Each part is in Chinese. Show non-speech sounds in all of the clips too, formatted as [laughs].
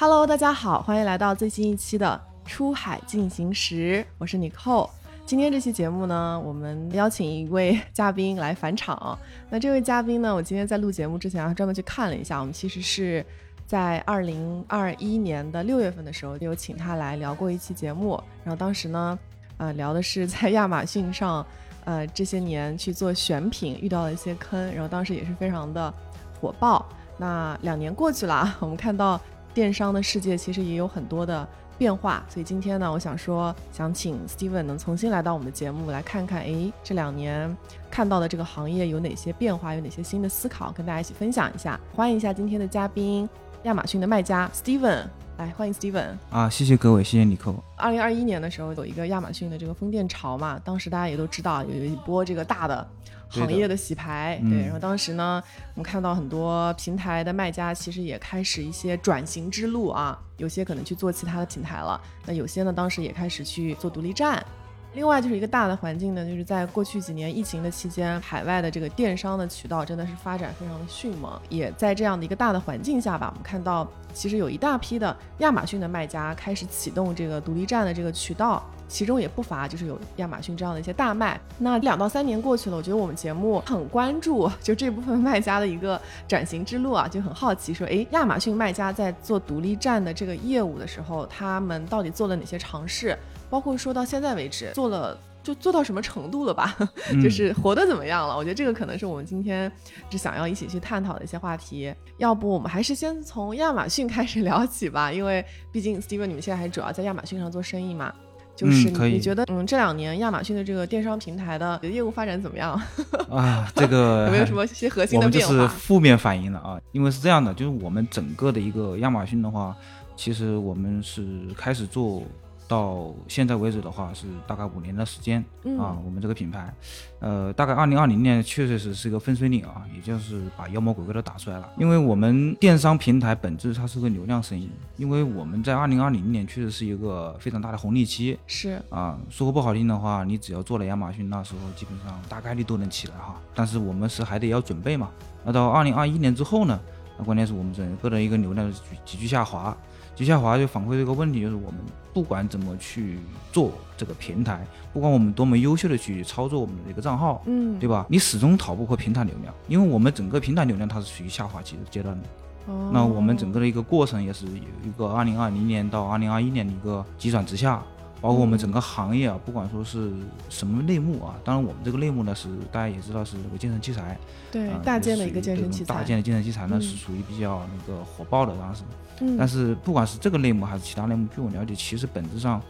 Hello，大家好，欢迎来到最新一期的《出海进行时》，我是你扣。今天这期节目呢，我们邀请一位嘉宾来返场。那这位嘉宾呢，我今天在录节目之前还，专门去看了一下，我们其实是在二零二一年的六月份的时候，有请他来聊过一期节目。然后当时呢，呃，聊的是在亚马逊上，呃，这些年去做选品遇到了一些坑，然后当时也是非常的火爆。那两年过去了，我们看到电商的世界其实也有很多的变化，所以今天呢，我想说，想请 Steven 能重新来到我们的节目，来看看，哎，这两年看到的这个行业有哪些变化，有哪些新的思考，跟大家一起分享一下。欢迎一下今天的嘉宾，亚马逊的卖家 Steven，来欢迎 Steven。啊，谢谢各位，谢谢尼克。二零二一年的时候有一个亚马逊的这个风电潮嘛，当时大家也都知道有一波这个大的。行业的洗牌，对，然后当时呢，我们看到很多平台的卖家其实也开始一些转型之路啊，有些可能去做其他的平台了，那有些呢，当时也开始去做独立站。另外就是一个大的环境呢，就是在过去几年疫情的期间，海外的这个电商的渠道真的是发展非常的迅猛，也在这样的一个大的环境下吧，我们看到其实有一大批的亚马逊的卖家开始启动这个独立站的这个渠道。其中也不乏就是有亚马逊这样的一些大卖。那两到三年过去了，我觉得我们节目很关注就这部分卖家的一个转型之路啊，就很好奇说，哎，亚马逊卖家在做独立站的这个业务的时候，他们到底做了哪些尝试？包括说到现在为止做了就做到什么程度了吧？[laughs] 就是活得怎么样了？我觉得这个可能是我们今天就想要一起去探讨的一些话题。要不我们还是先从亚马逊开始聊起吧，因为毕竟 Steven 你们现在还主要在亚马逊上做生意嘛。就是你觉得，嗯，这两年亚马逊的这个电商平台的业务发展怎么样？[laughs] 啊，这个有没有什么一些核心的变化？我们就是负面反应了啊，因为是这样的，就是我们整个的一个亚马逊的话，其实我们是开始做。到现在为止的话是大概五年的时间啊，我们这个品牌，呃，大概二零二零年确实是是一个分水岭啊，也就是把妖魔鬼怪都打出来了。因为我们电商平台本质它是个流量生意，因为我们在二零二零年确实是一个非常大的红利期，是啊，说个不好听的话，你只要做了亚马逊，那时候基本上大概率都能起来哈。但是我们是还得要准备嘛。那到二零二一年之后呢，那关键是我们整个的一个流量急剧下滑。急下滑就反馈这个问题，就是我们不管怎么去做这个平台，不管我们多么优秀的去操作我们的一个账号，嗯，对吧？你始终逃不过平台流量，因为我们整个平台流量它是属于下滑期的阶段的。哦，那我们整个的一个过程也是有一个二零二零年到二零二一年的一个急转直下。包括我们整个行业啊，不管说是什么类目啊，当然我们这个类目呢是大家也知道是这个健身器材，对，大件的一个健身器材，大件的健身器材呢是属于比较那个火爆的当时，但是不管是这个类目还是其他类目，据我了解，其实本质上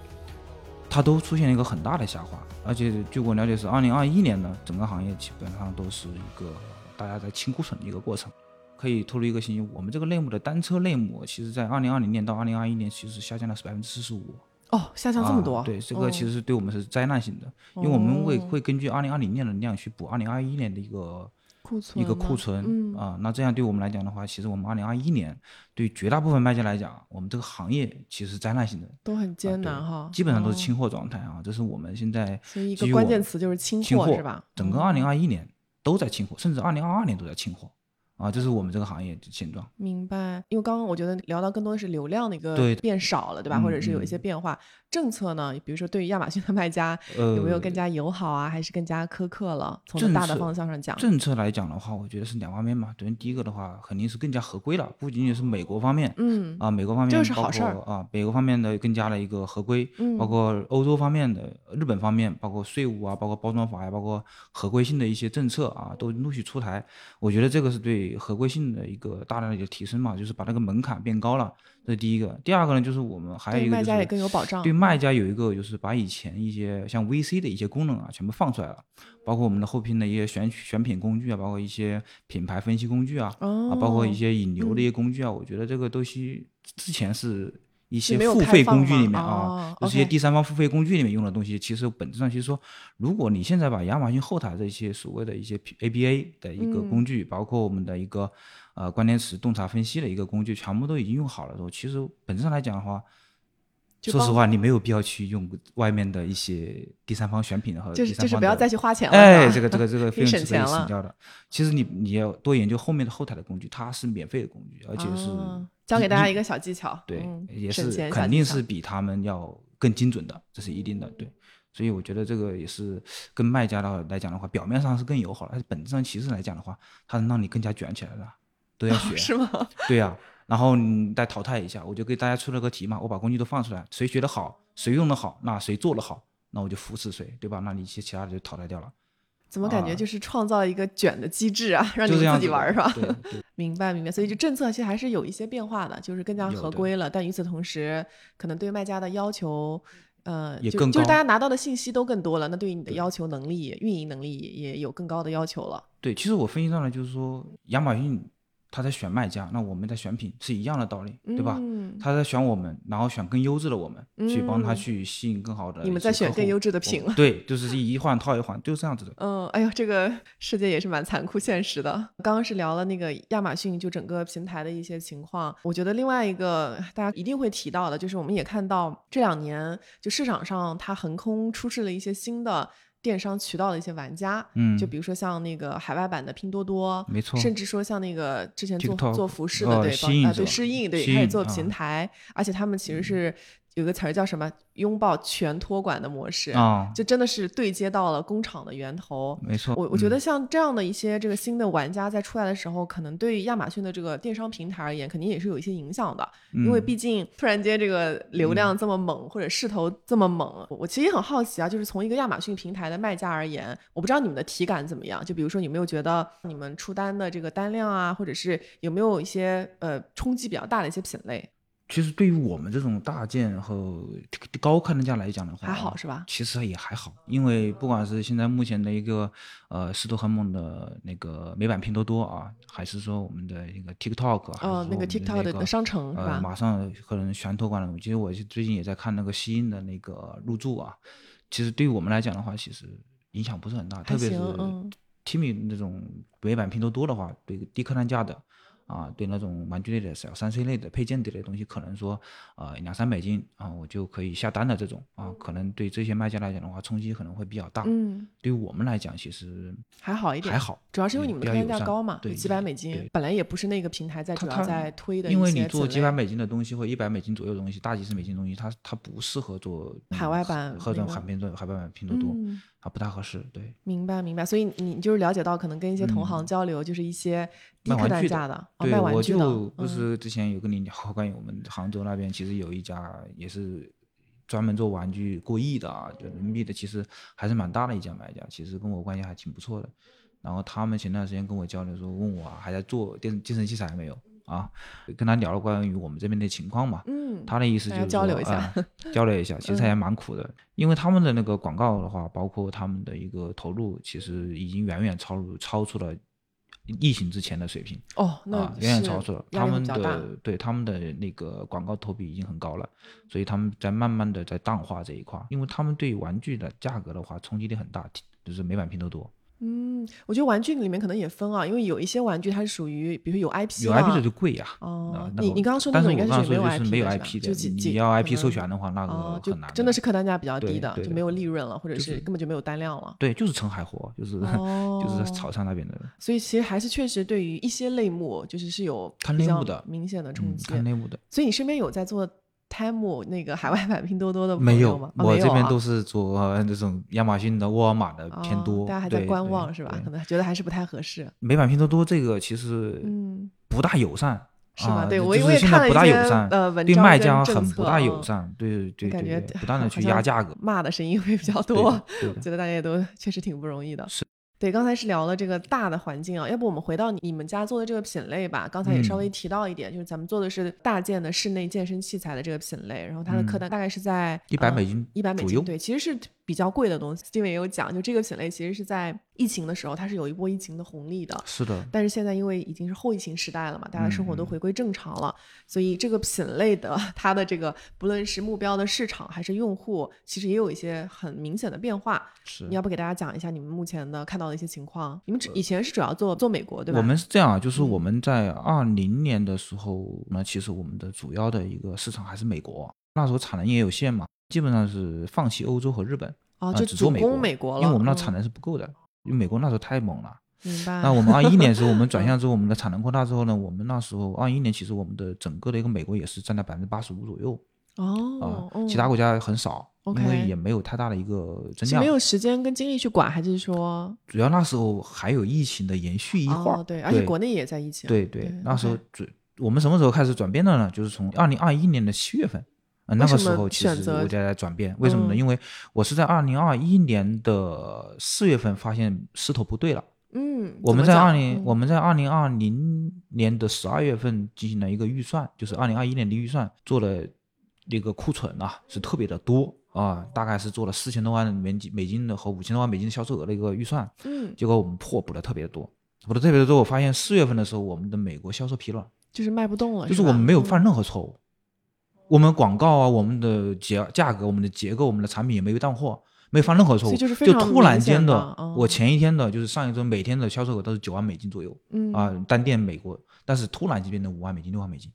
它都出现了一个很大的下滑，而且据我了解是二零二一年呢，整个行业基本上都是一个大家在清库存的一个过程。可以透露一个信息，我们这个类目的单车类目，其实在二零二零年到二零二一年，其实下降了是百分之四十五。哦，下降这么多，对，这个其实是对我们是灾难性的，因为我们会会根据二零二零年的量去补二零二一年的一个库存，一个库存啊，那这样对我们来讲的话，其实我们二零二一年对绝大部分卖家来讲，我们这个行业其实灾难性的，都很艰难哈，基本上都是清货状态啊，这是我们现在所以一个关键词就是清货是吧？整个二零二一年都在清货，甚至二零二二年都在清货。啊，这是我们这个行业的现状。明白，因为刚刚我觉得聊到更多的是流量的一个变少了，对吧？或者是有一些变化。政策呢？比如说，对于亚马逊的卖家，有没有更加友好啊？还是更加苛刻了？从大的方向上讲，政策来讲的话，我觉得是两方面嘛。首先，第一个的话，肯定是更加合规了，不仅仅是美国方面，嗯啊，美国方面这是好事儿啊，美国方面的更加的一个合规，包括欧洲方面的、日本方面，包括税务啊，包括包装法呀，包括合规性的一些政策啊，都陆续出台。我觉得这个是对合规性的一个大量的一个提升嘛，就是把那个门槛变高了。这是第一个，第二个呢，就是我们还有一个卖家也更有保障。对卖家有一个，就是把以前一些像 VC 的一些功能啊，全部放出来了，包括我们的后拼的一些选选品工具啊，包括一些品牌分析工具啊，啊，包括一些引流的一些工具啊，我觉得这个东西之前是一些付费工具里面啊，就是一些第三方付费工具里面用的东西。其实本质上，其实说，如果你现在把亚马逊后台的一些所谓的一些 ABA 的一个工具，包括我们的一个。呃，关键词洞察分析的一个工具，全部都已经用好了之后，其实本质上来讲的话，说实话，你没有必要去用外面的一些第三方选品的和就是就是不要再去花钱了。哎，这个这个这个 [laughs] 费用是可以省掉的。其实你你要多研究后面的后台的工具，它是免费的工具，而且是教给大家一个小技巧，对，嗯也是肯定是比他们要更精准的，这是一定的，对。所以我觉得这个也是跟卖家的来讲的话，表面上是更友好的，但是本质上其实来讲的话，它能让你更加卷起来的，都要学。[laughs] 是吗？[laughs] 对呀、然后你再淘汰一下，我就给大家出了个题嘛，我把工具都放出来，谁学的好，谁用的好，那谁做的好，那我就扶持谁，对吧？那你其其他的就淘汰掉了，怎么感觉啊就是创造一个卷的机制啊，让你们自己玩儿是吧？[laughs] 明白明白，所以就政策其实还是有一些变化的，就是更加合规了。但与此同时，可能对卖家的要求，呃，也更高就就是大家拿到的信息都更多了，那对于你的要求能力、运营能力也有更高的要求了。对，其实我分析上来，就是说亚马逊他在选卖家，那我们在选品是一样的道理，对吧？嗯，他在选我们，然后选更优质的我们，去帮他嗯去吸引更好的。你们在选更优质的品了。哦对，就是一换套一换，就是这样子的。嗯，哎呦，这个世界也是蛮残酷现实的。刚刚是聊了那个亚马逊就整个平台的一些情况，我觉得另外一个大家一定会提到的，就是我们也看到这两年就市场上它横空出世了一些新的电商渠道的一些玩家，嗯。就比如说像那个海外版的拼多多，没错甚至说像那个之前做做服饰的，呃对，帮啊对适应对，开始做啊平台，而且他们其实是有个词儿叫什么拥抱全托管的模式，啊，就真的是对接到了工厂的源头。没错。我我觉嗯得像这样的一些这个新的玩家在出来的时候，可能对于亚马逊的这个电商平台而言，肯定也是有一些影响的。因为嗯毕竟突然间这个流量这么猛，或者势头这么猛，我我其实也很好奇啊，就是从一个亚马逊平台的卖家而言，我不知道你们的体感怎么样？就比如说有没有觉得你们出单的这个单量啊，或者是有没有一些呃冲击比较大的一些品类？其实对于我们这种大件和高客单价来讲的话，还好是吧？其实也还好，因为不管是现在目前的一个呃势头很猛的那个美版拼多多啊，还是说我们的一个 TikTok，哦那个 TikTok 的商城是吧呃，马上可能全托管了。其实我最近也在看那个西音的那个入驻啊，其实对于我们来讲的话，其实影响不是很大，特别是行嗯 Timi 那种美版拼多多的话，对低客单价的。啊，对那种玩具类的小三 C 类的配件这类的东西，可能说，呃，两三百斤啊，我就可以下单的这种啊，可能对这些卖家来讲的话，冲击可能会比较大。嗯，对于我们来讲，其实还好一点，还好，主要是因为你们的客单价高嘛，对几百美金，本来也不是那个平台在主要在推的因为你做几百美金的东西或一百美金左右的东西，大几十美金的东西，它它不适合做嗯海外版或者那个海拼多海外版拼多多，嗯它不大合适。对，明白明白，所以你你就是了解到，可能跟一些同行嗯交流，就是一些低客卖玩具的单价的，哦对，我就不嗯是之前有跟你聊关于我们杭州那边，其实有一家也是专门做玩具过亿的啊，就人民币的，其实还是蛮大的一家买家，其实跟我关系还挺不错的。然后他们前段时间跟我交流说，问我、啊、还在做电健身器材没有啊？跟他聊了关于我们这边的情况嘛。嗯，他的意思就是交流一下啊 [laughs] 交流一下，其实也蛮苦的，因为他们的那个广告的话，包括他们的一个投入，其实已经远远超入超出了疫情之前的水平。哦，那啊，远远超出了。他们的对他们的那个广告投比已经很高了，所以他们在慢慢的在淡化这一块，因为他们对玩具的价格的话冲击力很大，就是美版拼多多嗯，我觉得玩具里面可能也分啊，因为有一些玩具它是属于，比如说有 IP 有 IP 啊的就贵呀。哦你你刚刚说那种应该我刚刚属于没有说就是没有 IP 的，你要 IP 授权的话，那个很难。真的是客单价比较低的，就没有利润了，或者是是根本就没有单量了。对，就是澄海货，就是哦就是潮汕那边的，所以其实还是确实对于一些类目，就是是有比较看类目的明显的冲嗯，击。看内幕的。所以你身边有在做 Temu 那个海外版拼多多的朋没有我这边都是做呃那种亚马逊的、沃尔玛的偏哦多，大家还在观望是吧？可能觉得还是不太合适。美版拼多多这个其实嗯，不大友善，是吗？啊对我我也现在不大看了一些友善，呃对卖家很不大友嗯善，对对感觉对对，不断的去压价格，骂的声音会比较多我觉得大家也都确实挺不容易的。是。对，刚才是聊了这个大的环境啊，要不我们回到你你们家做的这个品类吧？刚才也稍微嗯提到一点，就是咱们做的是大件的室内健身器材的这个品类，然后它的客嗯单大概是在100美金一百美金，对，其实是比较贵的东西。Steven 也有讲，就这个品类其实是在疫情的时候，它是有一波疫情的红利的，是的，但是现在因为已经是后疫情时代了嘛，大家生活都回归正常了，所以这个品类的它的这个不论是目标的市场还是用户，其实也有一些很明显的变化。是你要不给大家讲一下你们目前的看到的一些情况？你们只以前是主要做做美国对吧？我们是这样啊，就是我嗯们在二零年的时候呢，其实我们的主要的一个市场还是美国，那时候产能也有限嘛，基本上是放弃欧洲和日本，哦，啊就只做美国美国了，因为我们那嗯产能是不够的，因为美国那时候太猛了。明白。那我们 [laughs] 二一年时候，我们转向之后，我们的产能扩大之后呢，我们那时候二一年其实我们的整个的一个美国也是占到百分之八十五左右哦啊，，其他国家很少，因为也没有太大的一个增量没。有时间跟精力去管，还是说主要那时候还有疫情的延续一会儿哦，，对，而且国内也在疫情，对对对，那时候转我们什么时候开始转变的呢？就是从二零二一年的七月份，呃，那个时候其实我在转变，为什么呢？嗯。因为我是在二零二一年的四月份发现势头不对了。嗯，我们在二？零、嗯。我们在二零二零年的十二月份进行了一个预算，就是二零二一年的预算做了那个库存啊，是特别的多啊，大概是做了四千多万美金美金的和五千多万美金的销售额的一个预算，嗯，结果我们破补的特别多，补的特别多，我发现四月份的时候，我们的美国销售疲软，就是卖不动了，就是我们没有？嗯。犯任何错误，我们广告啊，我们的结价格、我们的结构、我们的产品也没有断货，没有犯任何错误，就突然间的我前一天的就是上一周每天的销售额都是九万美金左右嗯啊，单店美国，但是突然就变成五万美金、六万美金。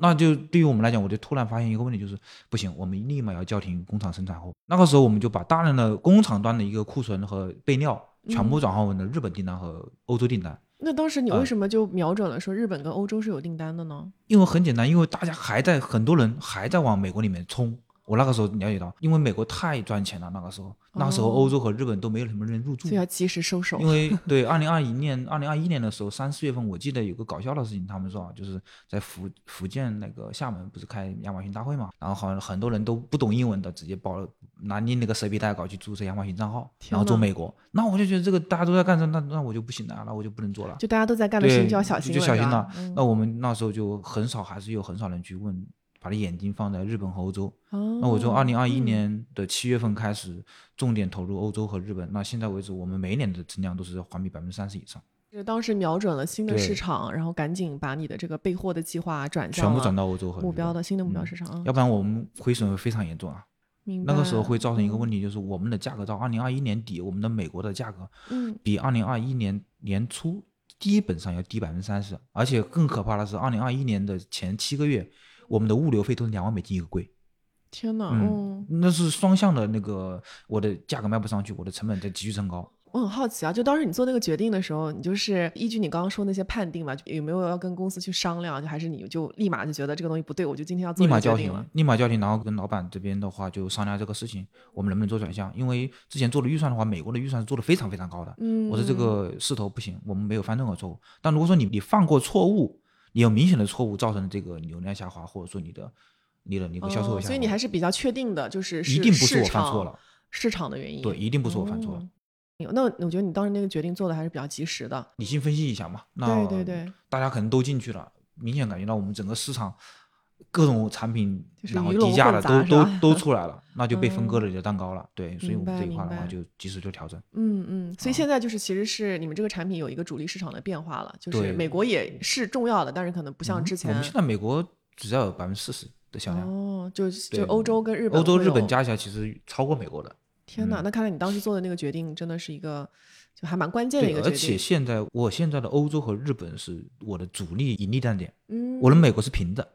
那就对于我们来讲，我就突然发现一个问题，就是不行，我们立马要叫停工厂生产后。那个时候，我们就把大量的工厂端的一个库存和备料全部转化为了日本订单和欧洲订单。那当时你啊为什么就瞄准了说日本跟欧洲是有订单的呢？因为很简单，因为大家还在很多人还在往美国里面冲。我那个时候了解到，因为美国太赚钱了，那个时候，那个时候哦欧洲和日本都没有什么人入驻所以，要及时收手因。为对二零二一年、二零二一年的时候，三四月份，我记得有个搞笑的事情，他们说啊，就是在福福建那个厦门不是开亚马逊大会嘛，然后好像很多人都不懂英文的，直接报拿你那个蛇皮袋搞去注册亚马逊账号，然后做美国。那我就觉得这个大家都在干这，那那我就不行了，那我就不能做了。就大家都在干的事情，就要小心就小心了。嗯那我们那时候就很少，还是有很少人去问，把眼睛放在日本和欧洲。那那我从二零二一嗯年的七月份开始，重点投入欧洲和日本。那现在为止，我们每一年的增量都是环比百分之三十以上，就当时瞄准了新的市场，然后赶紧把你的这个备货的计划转向全部转到欧洲和目标的新的目标嗯市场。啊要不然我们亏损会非常严重啊。明白那个时候会造成一个嗯问题，就是我们的价格到二零二一年底，我们的美国的价格嗯，比二零二一年年初基本上要低百分之三十，而且更可怕的是，二零二一年的前七个月，我们的物流费都是两万美金一个柜。天哪，嗯嗯，那是双向的那个，我的价格卖不上去，我的成本在急剧升高。我很好奇啊，就当时你做那个决定的时候，你就是依据你刚刚说那些判定嘛，就有没有要跟公司去商量，就还是你就立马就觉得这个东西不对，我就今天要做立马叫停了。，立马叫停，然后跟老板这边的话就商量这个事情，我们能不能做转向？因为之前做的预算的话，美国的预算是做的非常非常高的。嗯，我的这个势头不行，我们没有犯任何错误。但如果说你你犯过错误，你有明显的错误造成这个流量下滑，或者说你的你的你的销售额下滑，哦所以你还是比较确定的，就是一定不是我犯错了，市场的原因。对，一定不是我犯错了。哦那我觉得你当时那个决定做的还是比较及时的。理性分析一下嘛，那对对对，大家可能都进去了，明显感觉到我们整个市场各种产品，然后低价的都都都出来了，那就被分割嗯了你的蛋糕了。对，所以我们这一块的话就及时就调整。嗯嗯，所以啊现在就是其实是你们这个产品有一个主力市场的变化了，就是美国也是重要的，但是可能不像嗯之前。我们现在美国只要有百分之四十的销量，哦，就就欧洲跟日本，欧洲、日本。加起来其实超过美国的。天哪，嗯那看来你当时做的那个决定真的是一个就还蛮关键的一，个决定。而且现在我现在的欧洲和日本是我的主力盈利站点，嗯，我的美国是平的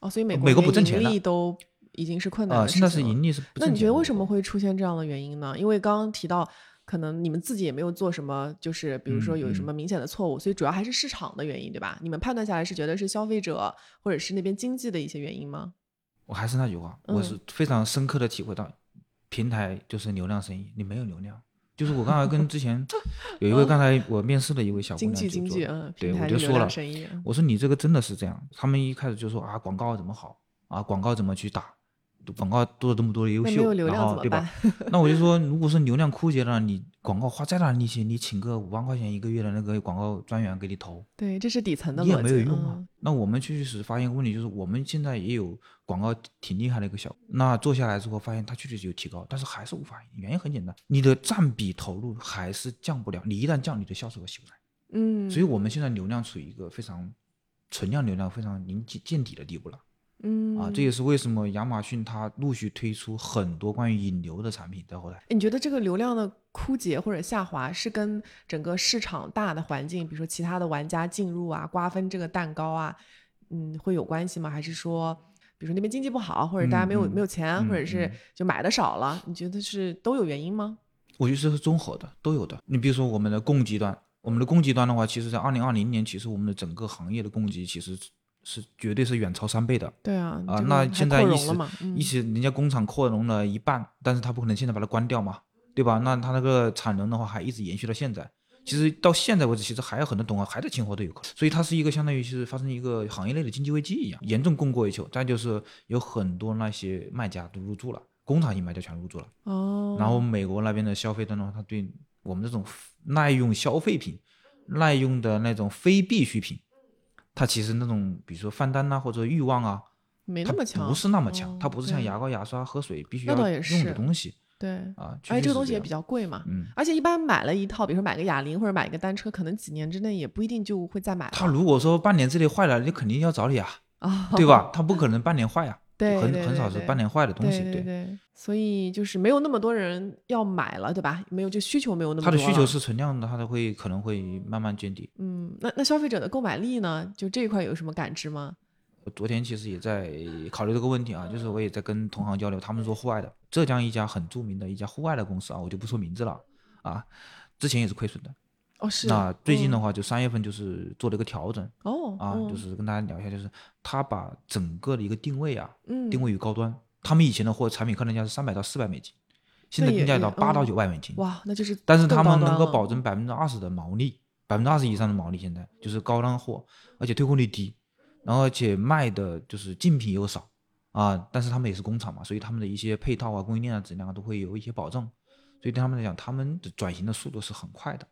哦，所以美美国不挣钱的利都已经是困难啊，的现在是盈利是不那你觉得为什么会出现这样的原因呢？因为刚刚提到，可能你们自己也没有做什么，就是比如说嗯有什么明显的错误，所以主要还是市场的原因，对吧？你们判断下来是觉得是消费者或者是那边经济的一些原因吗？我还是那句话，我嗯是非常深刻的体会到，平台就是流量生意，你没有流量，就是我刚才跟之前 [laughs] 有一位刚才我面试的一位小姑娘对我就说了，我说你这个真的是这样，他们一开始就说啊广告怎么好啊广告怎么去打，广告做了这么多的优秀，然后对吧？？[laughs] 那我就说，如果是流量枯竭了，你广告花再大的力气，你请个五万块钱一个月的那个广告专员给你投，对，这是底层的你也没有用啊。嗯那我们确实发现个问题，就是我们现在也有广告挺厉害的一个效果，那做下来之后发现它确实有提高，但是还是无法。原因很简单，你的占比投入还是降不了，你一旦降，你的销售额起不来。嗯，所以我们现在流量处于一个非常存量流量非常临见见底的地步了嗯啊！这也是为什么亚马逊它陆续推出很多关于引流的产品在后台。你觉得这个流量的枯竭或者下滑是跟整个市场大的环境，比如说其他的玩家进入啊、瓜分这个蛋糕啊，嗯，会有关系吗？还是说，比如说那边经济不好，或者大家没有、没有钱，嗯或者是嗯就买的少了？你觉得是都有原因吗？我觉得是综合的，都有的。你比如说我们的供给端我们的供给端的话，其实在二零二零年，其实我们的整个行业的供给其实是绝对是远超三倍的。对啊，啊，那现在一时一起人家工厂扩容了一半，但是他不可能现在把它关掉嘛，对吧？那他那个产能的话还一直延续到现在。其实到现在为止，其实还有很多同行还在清货都有可能，所以它是一个相当于是发生一个行业内的经济危机一样，严重供过于求。再就是有很多那些卖家都入驻了，工厂型卖家全入驻了。哦。然后美国那边的消费端的话，他对我们这种耐用消费品、耐用的那种非必需品，它其实那种比如说饭单呐或者欲望啊，没那么强，不是那么强，它不是像牙膏、牙刷、喝水必须要用的东西。对啊，而且这个东西也比较贵嘛，嗯，而且一般买了一套，比如说买个哑铃或者买一个单车，可能几年之内也不一定就会再买了。他如果说半年之内坏了，你肯定要找你啊，啊，对吧？[laughs] 他不可能半年坏啊，对，很很少是半年坏的东西，对对。所以就是没有那么多人要买了，对吧？没有，就需求没有那么多。他的需求是存量的，他都会可能会慢慢见底。嗯，那那消费者的购买力呢？就这一块有什么感知吗？昨天其实也在考虑这个问题啊，就是我也在跟同行交流，他们做户外的，浙江一家很著名的一家户外的公司啊，我就不说名字了啊，之前也是亏损的。哦，是。那最近的话，就三月份就是做了一个调整。哦。啊，就是跟大家聊一下，就是他把整个的一个定位啊，嗯，定位于高端。他们以前的货产品客单价是三百到四百美金，现在定价到八到九万美金。哇，那就是。但是他们能够保证百分之二十的毛利，百分之二十以上的毛利，现在就是高端货，而且退货率低。然后而且卖的就是竞品又少啊，但是他们也是工厂嘛，所以他们的一些配套啊、供应链啊、质量啊都会有一些保证，所以对他们来讲，他们的转型的速度是很快的。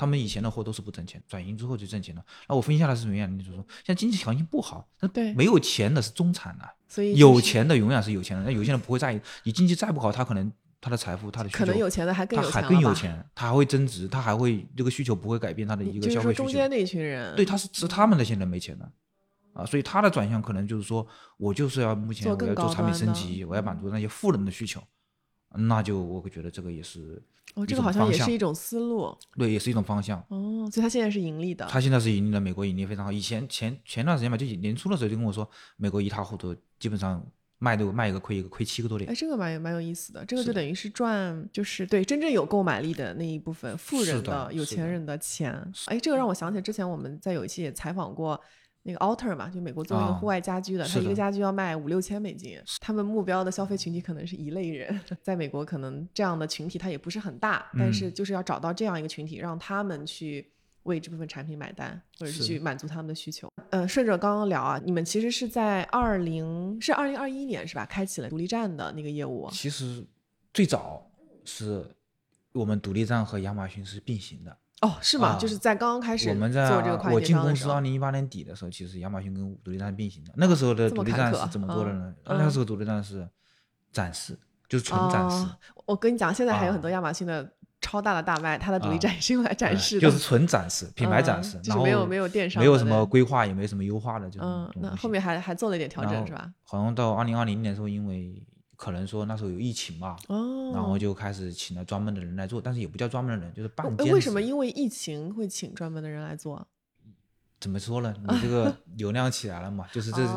他们以前的货都是不挣钱，转型之后就挣钱了。那我分析下来是什么样？你就说，现在经济条件不好，那对没有钱的是中产呐，所以有钱的永远是有钱人。那有钱人不会在意，你经济再不好，他可能他的财富、他的需求，可能有钱的还更他还更有钱，他还会增值，他还会这个需求不会改变他的一个消费需求。中间那群人，对，他是是他们那些人没钱的。啊，所以他的转向可能就是说，我就是要目前我要做产品升级，我要满足那些富人的需求，那就我会觉得这个也是哦，这个好像也是一种思路，对，也是一种方向哦。所以他现在是盈利的，他现在是盈利的，美国盈利非常好。以前前前段时间吧，就年初的时候就跟我说，美国一塌糊涂，基本上卖都卖一个亏一个，亏七个多点。哎，这个蛮有蛮有意思的，这个就等于是赚，就是对真正有购买力的那一部分富人的有钱人的钱。哎，这个让我想起之前我们在有一期也采访过。那个 Alter 嘛，就美国做那个户外家居的，他一个家居要卖五六千美金。他们目标的消费群体可能是一类人，[laughs] 在美国可能这样的群体它也不是很大，但是就是要找到这样一个群体，让他们去为这部分产品买单，或者是去满足他们的需求。嗯，顺着刚刚聊啊，你们其实是在二零是二零二一年是吧，开启了独立站的那个业务。其实最早是我们独立站和亚马逊是并行的。哦，是吗？就是在刚刚开始做这个快我进公司二零一八年底的时候，其实亚马逊跟独立站并行的。那个时候的独立站是怎么做的呢？那个时候独立站是展示，就是纯展示。我跟你讲，现在还有很多亚马逊的超大的大卖，它的独立站也是用来展示的，就是纯展示，品牌展示，然后没有没有电商，没有什么规划，也没什么优化的，就嗯，那后面还还做了一点调整是吧？好像到二零二零年的时候，因为。可能说那时候有疫情嘛，哦，然后就开始请了专门的人来做，但是也不叫专门的人，就是半兼为什么因为疫情会请专门的人来做？怎么说呢？你这个流量起来了嘛，[laughs] 就是这是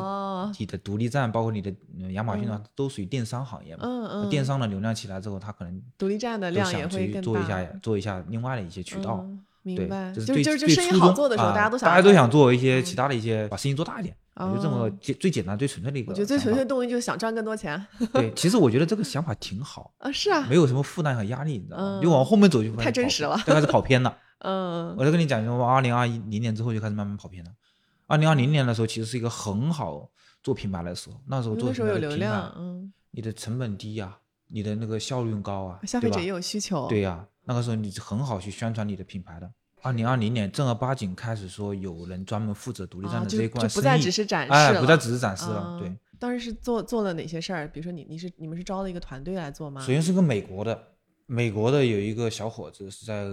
你的独立站，包括你的亚马逊啊，都属于电商行业嘛。嗯嗯。电商的流量起来之后，他可能独立站的量也会更大。做一下，做一下另外的一些渠道。明白。就是就就生意好做的时候，大家都想，大家都想做一些其他的一些，把生意做大一点。就这么简最简单最纯粹的一个，我觉得最纯粹的动力就是想赚更多钱。[laughs] 对，其实我觉得这个想法挺好啊，是啊，没有什么负担和压力，你知道吗？就往后面走就太真实了，就开始跑偏了。[laughs] 嗯，我就跟你讲，我二零二一零年之后就开始慢慢跑偏了。二零二零年的时候，其实是一个很好做品牌的时候，那时候做时候有流量，嗯，你的成本低呀，你的那个效率高啊，消费者也有需求，对呀，那个时候你很好去宣传你的品牌的。二零二零年正儿八经开始说有人专门负责独立站的这一块就不再只是展示了，不再只是展示了。对，当时是做做了哪些事儿？比如说你你是你们是招了一个团队来做吗？首先是个美国的，美国的有一个小伙子是在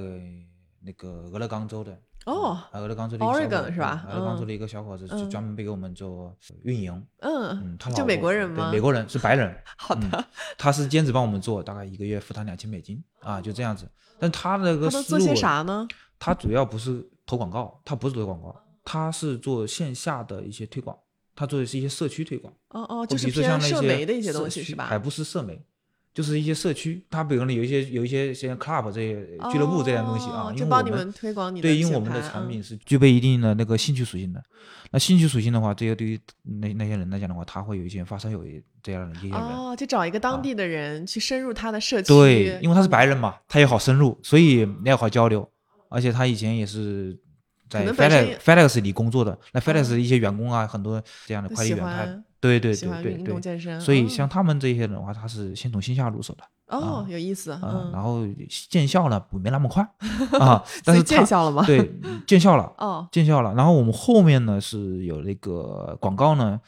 那个俄勒冈州的哦，俄勒冈州的 Oregon 是吧？俄勒冈州的一个小伙子就专门被给我们做运营。嗯嗯，他就美国人吗？美国人是白人。[laughs] 好的，他是兼职帮我们做，大概一个月付他两千美金啊，就这样子。但他那个他做些啥呢？他主要不是。投广告，他不是投广告，他是做线下的一些推广，他做的是一些社区推广。哦哦，就是偏社媒的一些东西是吧？还不是社媒，就是一些社区，它比如有一些有一些像 club 这些俱乐部这样东西啊，因就为我们帮你们推广你的对，因为我们的产品是具备一定的那个兴趣属性的。那兴趣属性的话，这些对于那那些人来讲的话，他会有一些发烧友这样的一些人。哦，就找一个当地的人去深入他的社区。对，因为他是白人嘛，他也好深入，所以也好交流。而且他以前也是在 FedEx FedEx 里工作的，那 FedEx 的一些员工啊，很多这样的快递员，他对对对对对，所以像他们这些人的话，他是先从线下入手的。哦，有意思。嗯，然后见效呢，没那么快 [laughs] 啊，但是见效了吗？对，[laughs] 见效了。哦，见效了。然后我们后面呢是有那个广告呢，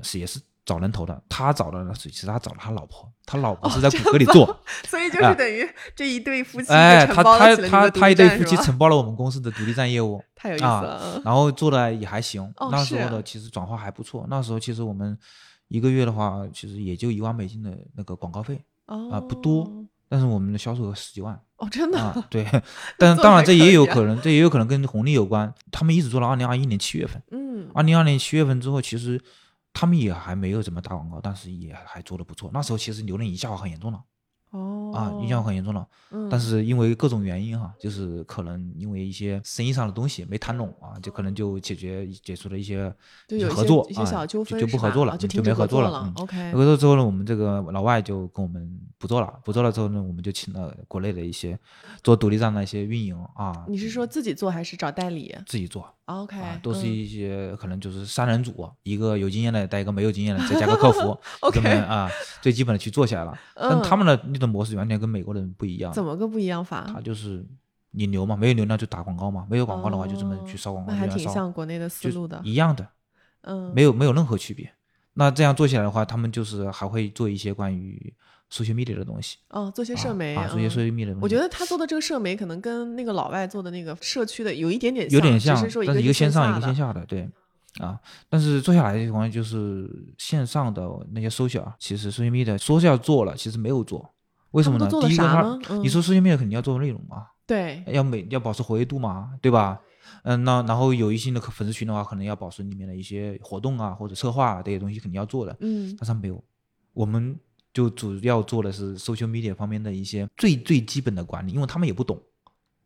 是也是找人投的。他找的其实他找了他老婆，他老婆是在谷歌里做，[laughs] 所以就是等于这一对夫妻哎，他他他他一对夫妻承包了我们公司的独立站业务，[laughs] 太有意思了。然后做的也还行，那时候的其实转化还不错。那时候其实我们一个月的话，其实也就一万美金的那个广告费啊，不多。但是我们的销售额十几万哦，真的啊，对，[laughs] 但当然这也有可能，这也有可能跟红利有关。他们一直做到二零二一年七月份，嗯，二零二年七月份之后，其实他们也还没有怎么打广告，但是也还做的不错。那时候其实流量一下滑很严重了。哦啊，影响很严重了，但是因为各种原因哈，就是可能因为一些生意上的东西没谈拢啊，就可能就解决解除了一些合作啊，就就不合作了，就没合作了。OK，合作之后呢，我们这个老外就跟我们不做了，不做了之后呢，我们就请了国内的一些做独立站的一些运营啊。你是说自己做还是找代理？自己做。OK，都是一些可能就是三人组，一个有经验的带一个没有经验的，再加个客服，[laughs] OK 啊，最基本的去做起来了。但他们的那种模式完全跟美国人不一样。怎么个不一样法？他就是引流嘛，没有流量就打广告嘛，没有广告的话就这么去烧广告。那还挺像国内的思路的。一样的，嗯，没有没有任何区别。那这样做起来的话，他们就是还会做一些关于。数学 media 的东西哦，做些社媒啊，做些社交媒体的东西。我觉得他做的这个社媒可能跟那个老外做的那个社区的有一点点有点像，但是一个线上一个线下的，对啊。但是做下来的情况就是线上的那些 social 啊，其实数学 media 说是要做了，其实没有做，为什么呢？第一个他，你说社交媒体肯定要做内容嘛，对，要每要保持活跃度嘛，对吧？嗯，那然后有一些的粉丝群的话，可能要保持里面的一些活动啊或者策划啊这些东西肯定要做的，嗯，但是没有，我们。就主要做的是 social media 方面的一些最最基本的管理，因为他们也不懂，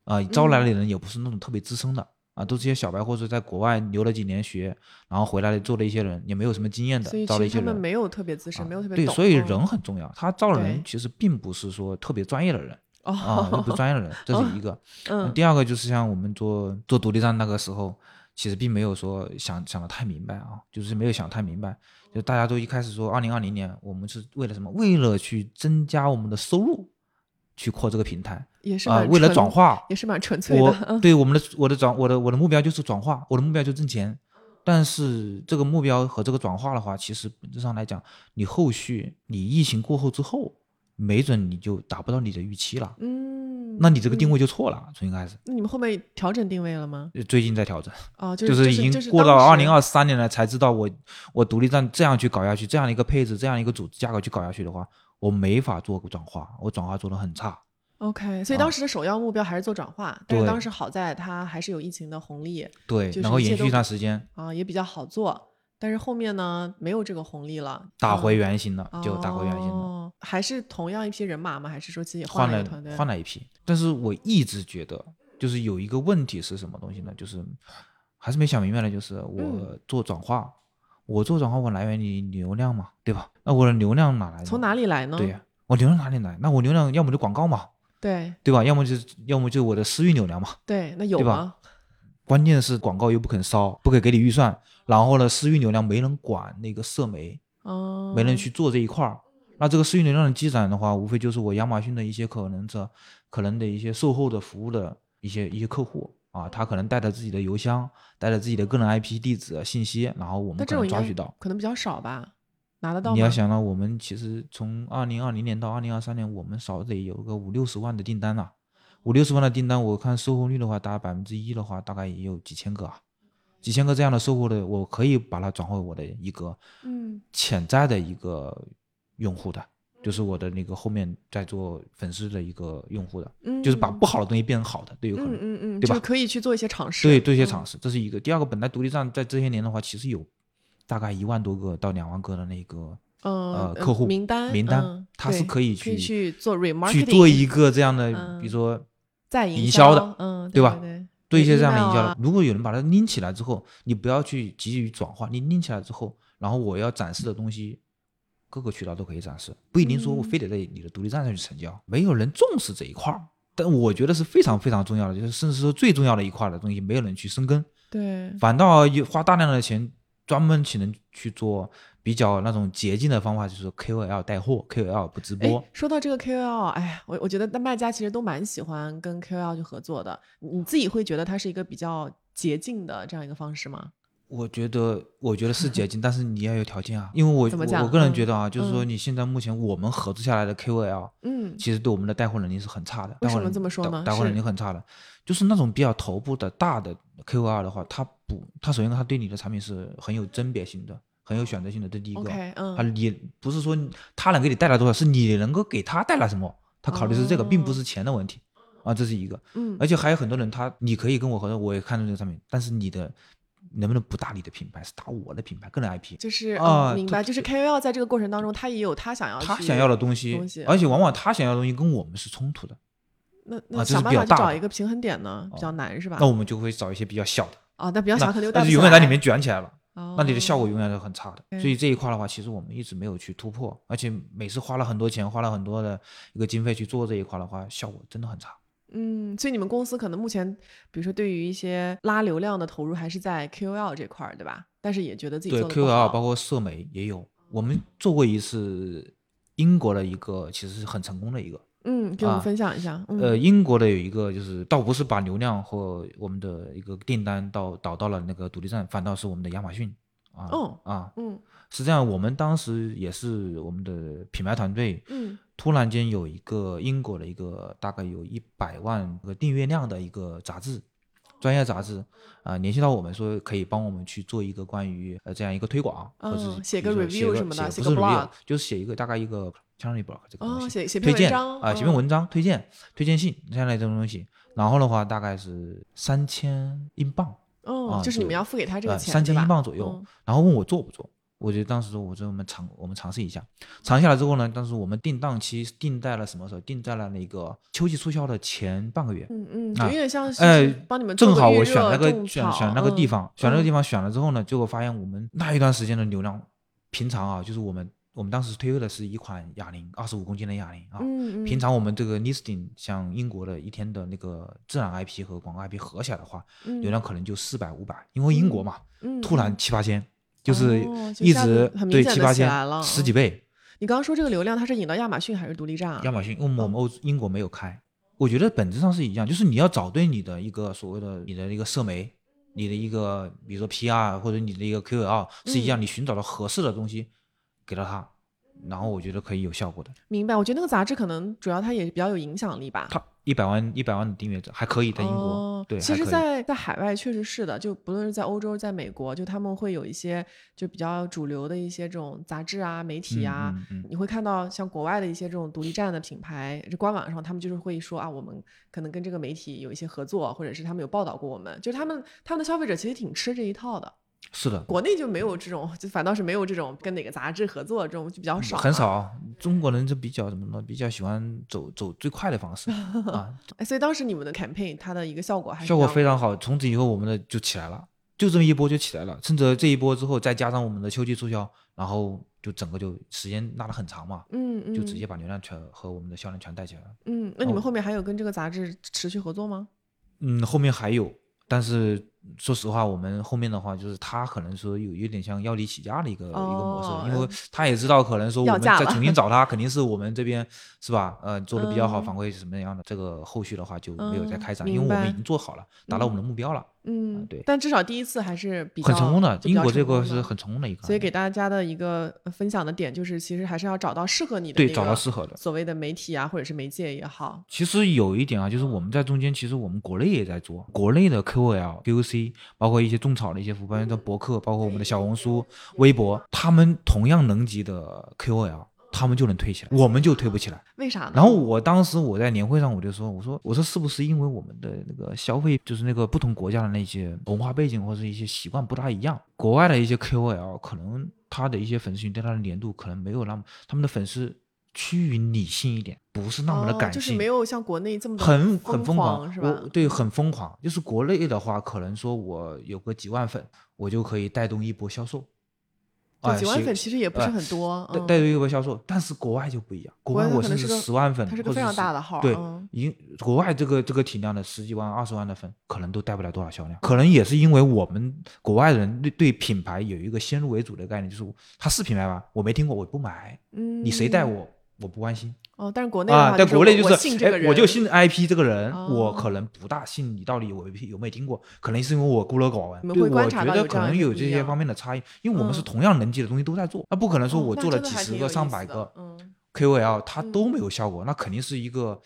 啊，招来的人也不是那种特别资深的，啊，都是些小白或者在国外留了几年学，然后回来做了一些人，也没有什么经验的，招了一些人。他们没有特别资深，没有特别对，所以人很重要。他招人其实并不是说特别专业的人，啊，不专业的人，[laughs] 这是一个。嗯。第二个就是像我们做做独立站那个时候，其实并没有说想想的太明白啊，就是没有想太明白。就大家都一开始说，二零二零年我们是为了什么？为了去增加我们的收入，去扩这个平台，也是啊，为了转化，也是蛮纯粹 [laughs] 的。我对我们的我的转我的我的目标就是转化，我的目标就挣钱。但是这个目标和这个转化的话，其实本质上来讲，你后续你疫情过后之后，没准你就达不到你的预期了。嗯。那你这个定位就错了，从一开始。那你们后面调整定位了吗？最近在调整。哦，[laughs] 就是已经过到二零二三年了，才知道我我独立站这样去搞下去，这样一个配置，这样一个组织架构去搞下去的话，我没法做个转化，我转化做的很差。OK，所以当时的首要目标还是做转化，但是当时好在它还是有疫情的红利，对，然后延续一段时间啊，也比较好做。但是后面呢，没有这个红利了，打回原形了，就打回原形了。还是同样一批人马吗？还是说自己换了团队？换了一批。但是我一直觉得，就是有一个问题是什么东西呢？就是还是没想明白的，就是我做转化，我做转化，我来源于流量嘛，对吧？那我的流量哪来？从哪里来呢？对呀，我流量哪里来？那我流量要么就广告嘛，对对吧？要么就要么就我的私域流量嘛，对，那有吗？关键是广告又不肯烧，不肯给你预算，然后呢，私域流量没人管那个社媒，哦，没人去做这一块儿。那这个私域流量的积攒的话，无非就是我亚马逊的一些可能这可能的一些售后的服务的一些一些客户啊，他可能带着自己的邮箱，带着自己的个人 IP 地址信息，然后我们可能抓取到，可能比较少吧，拿得到。你要想到，我们其实从二零二零年到二零二三年，我们少得有个五六十万的订单了。五六十万的订单，我看售后率的话，大概百分之一的话，大概也有几千个啊，几千个这样的售后的，我可以把它转化为我的一个嗯潜在的一个用户的，就是我的那个后面在做粉丝的一个用户的，嗯，就是把不好的东西变成好的都有可能，嗯嗯嗯，对吧？可以去做一些尝试，对，做一些尝试，这是一个。第二个，本来独立站在这些年的话，其实有大概一万多个到两万个的那个呃客户名单名单嗯，它是可以去去做 remarketing，去做一个这样的，嗯比如说再营销的嗯，对吧对对一些这样的营销的啊，如果有人把它拎起来之后，你不要去急于转化，你拎起来之后，然后我要展示的东西，各个渠道都可以展示，不一定说我嗯非得在你的独立站上去成交，没有人重视这一块儿。但我觉得是非常非常重要的，就是甚至说最重要的一块的东西，没有人去深耕，对，反倒有花大量的钱专门请人去做比较那种捷径的方法，就是 KOL 带货，KOL 不直播哎，，说到这个 KOL，哎呀，我我觉得那卖家其实都蛮喜欢跟 KOL 去合作的。你自己会觉得它是一个比较捷径的这样一个方式吗？我觉得，我觉得是捷径，但是你要有条件啊。[laughs] 因为我我我个人嗯觉得啊，就是说嗯你现在目前我们合作下来的 KOL，嗯，其实对我们的带货能力是很差的。为什么这么说呢带带货能力很差的，就是那种比较头部的大的 KOL 的话，他不，他首先他对你的产品是很有甄别性的，很有选择性的，这第一个。他你不是说他能给你带来多少，是你能够给他带来什么，他考虑是这个，并不哦是钱的问题啊，这是一个。嗯而且还有很多人他，你可以跟我合作，我也看中这个产品，但是你的能不能不打你的品牌，是打我的品牌，个人 IP。就是啊嗯明白，就是 KOL 在这个过程当中，他也有他想要去他想要的东西，东西而且往往他想要的东西跟我们是冲突的，那那想办法去比较大找一个平衡点呢，比哦较难是吧那？我们就会找一些比较小的，啊，那比较小可能又带那不起来就永远在里面卷起来了，哦那你的效果永远是很差的。对所以这一块的话，其实我们一直没有去突破，而且每次花了很多钱，花了很多的一个经费去做这一块的话，效果真的很差。嗯，所以你们公司可能目前，比如说对于一些拉流量的投入，还是在 KOL 这块儿，对吧？但是也觉得自己对做 KOL。包括社媒也有，我们做过一次英国的一个，其实是很成功的一个。嗯，给我们啊分享一下。嗯、呃，英国的有一个就是，倒不是把流量或我们的一个订单到导到了那个独立站，反倒是我们的亚马逊啊、哦啊，嗯是这样。我们当时也是我们的品牌团队，嗯突然间有一个英国的一个大概有一百万个订阅量的一个杂志，专业杂志啊、联系到我们说可以帮我们去做一个关于呃这样一个推广，或者是嗯写个 review 什么的写个写不是 review，blog 就是写一个大概一个 channel blog 这个东哦，西。写写推荐篇文章啊，写篇嗯文章推荐推荐信这样的这种东西，然后的话大概是三千英镑，哦，啊就是你们要付给他这个呃，钱，三千英镑左右嗯。然后问我做不做，我觉得当时我说我们尝我们尝试一下，尝下来之后呢，当时我们定档期定在了什么时候？定在了那个秋季促销的前半个月。嗯嗯，就啊有点像是哎帮你们做正好我选那个选选那个地嗯方，选那个嗯地方选了之后呢，结果发现我们那一段时间的流量，平常啊，就是我们我们当时推的是一款哑铃，二十五公斤的哑铃啊，嗯嗯，平常我们这个 listing 像英国的一天的那个自然 IP 和广告 IP 合起来的话，嗯流量可能就四百五百，因为英国嘛，嗯突然嗯七八千，就是一直对七八千十几嗯倍。你刚刚说这个流量，它是引到亚马逊还是独立站啊？亚马逊，因为我们欧英国没有开，我觉得本质上是一样，就是你要找对你的一个所谓的你的一个社媒，你的一个比如说 PR 或者你的一个 KOL 是一样，嗯你寻找到合适的东西给到他，然后我觉得可以有效果的。明白，我觉得那个杂志可能主要它也比较有影响力吧。他一百万一百万的订阅者还可以在英国，哦、对，其实在，在海外确实是的，就不论是在欧洲，在美国，就他们会有一些就比较主流的一些这种杂志啊、媒体啊，嗯嗯嗯你会看到像国外的一些这种独立站的品牌，这官网上他们就是会说啊，我们可能跟这个媒体有一些合作，或者是他们有报道过我们，就是他们他们的消费者其实挺吃这一套的。是的，国内就没有这种，就反倒是没有这种跟哪个杂志合作这种就比较少，很。少。中国人就比较什么呢？比较喜欢走走最快的方式 [laughs] 啊，哎，所以当时你们的 campaign 它的一个效果还是效果非常好。从此以后，我们的就起来了，就这么一波就起来了。趁着这一波之后，再加上我们的秋季促销，然后就整个就时间拉得很长嘛，嗯嗯，就直接把流量全和我们的销量全带起来了。嗯，那你们哦后面还有跟这个杂志持续合作吗？嗯，后面还有，但是说实话，我们后面的话就是他可能说有有点像要离起价的一个、一个模哦式，因为他也知道可能说我们再重新找他，肯定是我们这边是吧？呃，做的比较好，嗯反馈是什么样的，这个后续的话就没有再嗯开展，因为我们已经做好了，达到我们的目标了，嗯，对但至少第一次还是比较很成功的。英国这个是很成功的一个，所以给大家的一个呃分享的点就是，其实还是要找到适合你的对找到适合的。所谓的媒体啊，或者是媒介也好。其实有一点啊，就是我们在中间，其实我们国内也在做，国内的 KOL、KOC，包括一些种草的一些服务，包括博客，包括我们的小红书、微博，他们同样能级的 KOL，他们就能推起来，我们就推不起来。为啥呢？然后我当时我在年会上我就说，我说我说是不是因为我们的那个消费，就是那个不同国家的那些文化背景或者一些习惯不大一样，国外的一些 KOL 可能他的一些粉丝群对他的粘度可能没有那么，他们的粉丝趋于理性一点，不是那么的感性，就是没有像国内这么很很疯狂，是吧？对，很疯狂。就是国内的话，可能说我有个几万粉，我就可以带动一波销售。几万粉其实也不是很多，带带动一波销售。但是国外就不一样，国外我是十万粉，它是个非常大的号，对，因国外这个这个体量的十几万、二十万的粉，可能都带不了多少销量。可能也是因为我们国外人对对品牌有一个先入为主的概念，就是它是品牌吧，我没听过，我不买。嗯，你谁带我，我不关心。哦，但是国内啊，在国内就是，哎，我就信 IP 这个人，我可能不大信你到底有有没有听过，可能是因为我孤陋寡闻。对，我觉得可能有这些方面的差异，因为我们是同样能级的东西都在做，那不可能说我做了几十个、上百个 KOL，它都没有效果，那肯定是一个